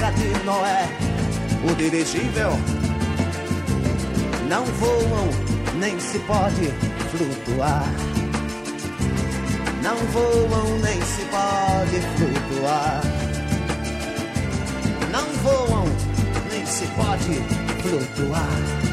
Arca de Noé, o dirigível, não voam nem se pode flutuar. Não voam nem se pode flutuar. Não voam nem se pode flutuar.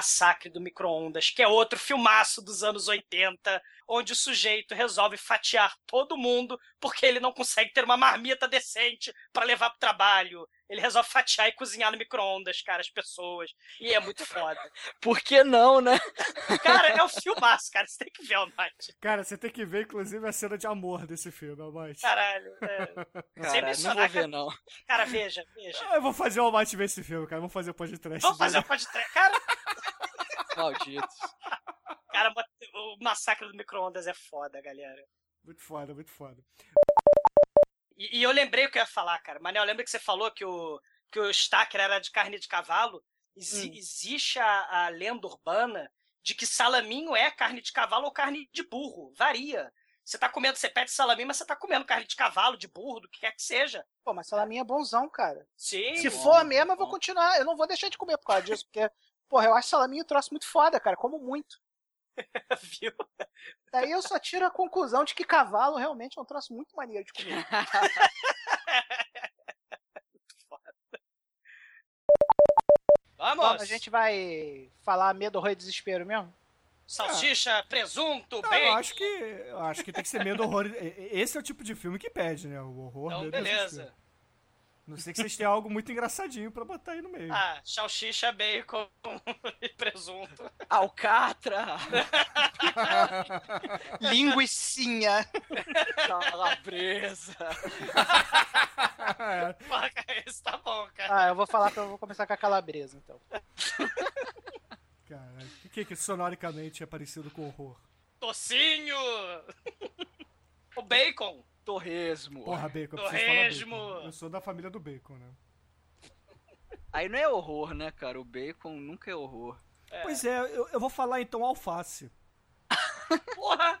Massacre do Micro-ondas, que é outro filmaço dos anos 80, onde o sujeito resolve fatiar todo mundo porque ele não consegue ter uma marmita decente para levar pro trabalho. Ele resolve fatiar e cozinhar no micro-ondas, cara, as pessoas. E é muito foda. Por que não, né? Cara, é um filmaço, cara. Você tem que ver, Almighty. Cara, você tem que ver, inclusive, a cena de amor desse filme, Almighty. Caralho. É... Sem Cara, não mencionar, vou ver, cara- não. Cara, veja, veja. Eu vou fazer o Almighty ver esse filme, cara. Vamos fazer o podcast. Vamos fazer um podcast. Cara, Malditos. cara, o massacre do micro-ondas é foda, galera. Muito foda, muito foda. E, e eu lembrei o que eu ia falar, cara. Manel, lembra que você falou que o, que o Stacker era de carne de cavalo? Exi- Hum. Existe a, a lenda urbana de que salaminho é carne de cavalo ou carne de burro. Varia. Você tá comendo, você pede salaminho, mas você tá comendo carne de cavalo, de burro, do que quer que seja. Pô, mas salaminho é bonzão, cara. Sim. Se for mesmo, eu vou continuar. Eu não vou deixar de comer por causa disso, porque, porra, eu acho salaminho um troço muito foda, cara. Como muito. Viu? Daí eu só tiro a conclusão de que cavalo realmente é um troço muito maneiro de comer. Vamos! Bom, a gente vai falar medo, horror e desespero mesmo? Salsicha, presunto, Não, bacon. eu acho que eu acho que tem que ser medo, horror. Esse é o tipo de filme que pede, né? O horror. Então, medo e beleza. Não sei que vocês tenham algo muito engraçadinho pra botar aí no meio. Ah, salsicha, bacon e presunto. Alcatra. Linguicinha. Calabresa. Porra, cara, esse tá bom, cara. Ah, eu vou falar que eu vou começar com a calabresa, então. Caralho. O que, que sonoricamente é parecido com horror? Tocinho! o bacon! Torresmo. Porra, bacon, eu preciso falar Torresmo! bacon. Eu sou da família do bacon, né? Aí não é horror, né, cara? O bacon nunca é horror. Pois é, eu, eu vou falar então alface. Porra!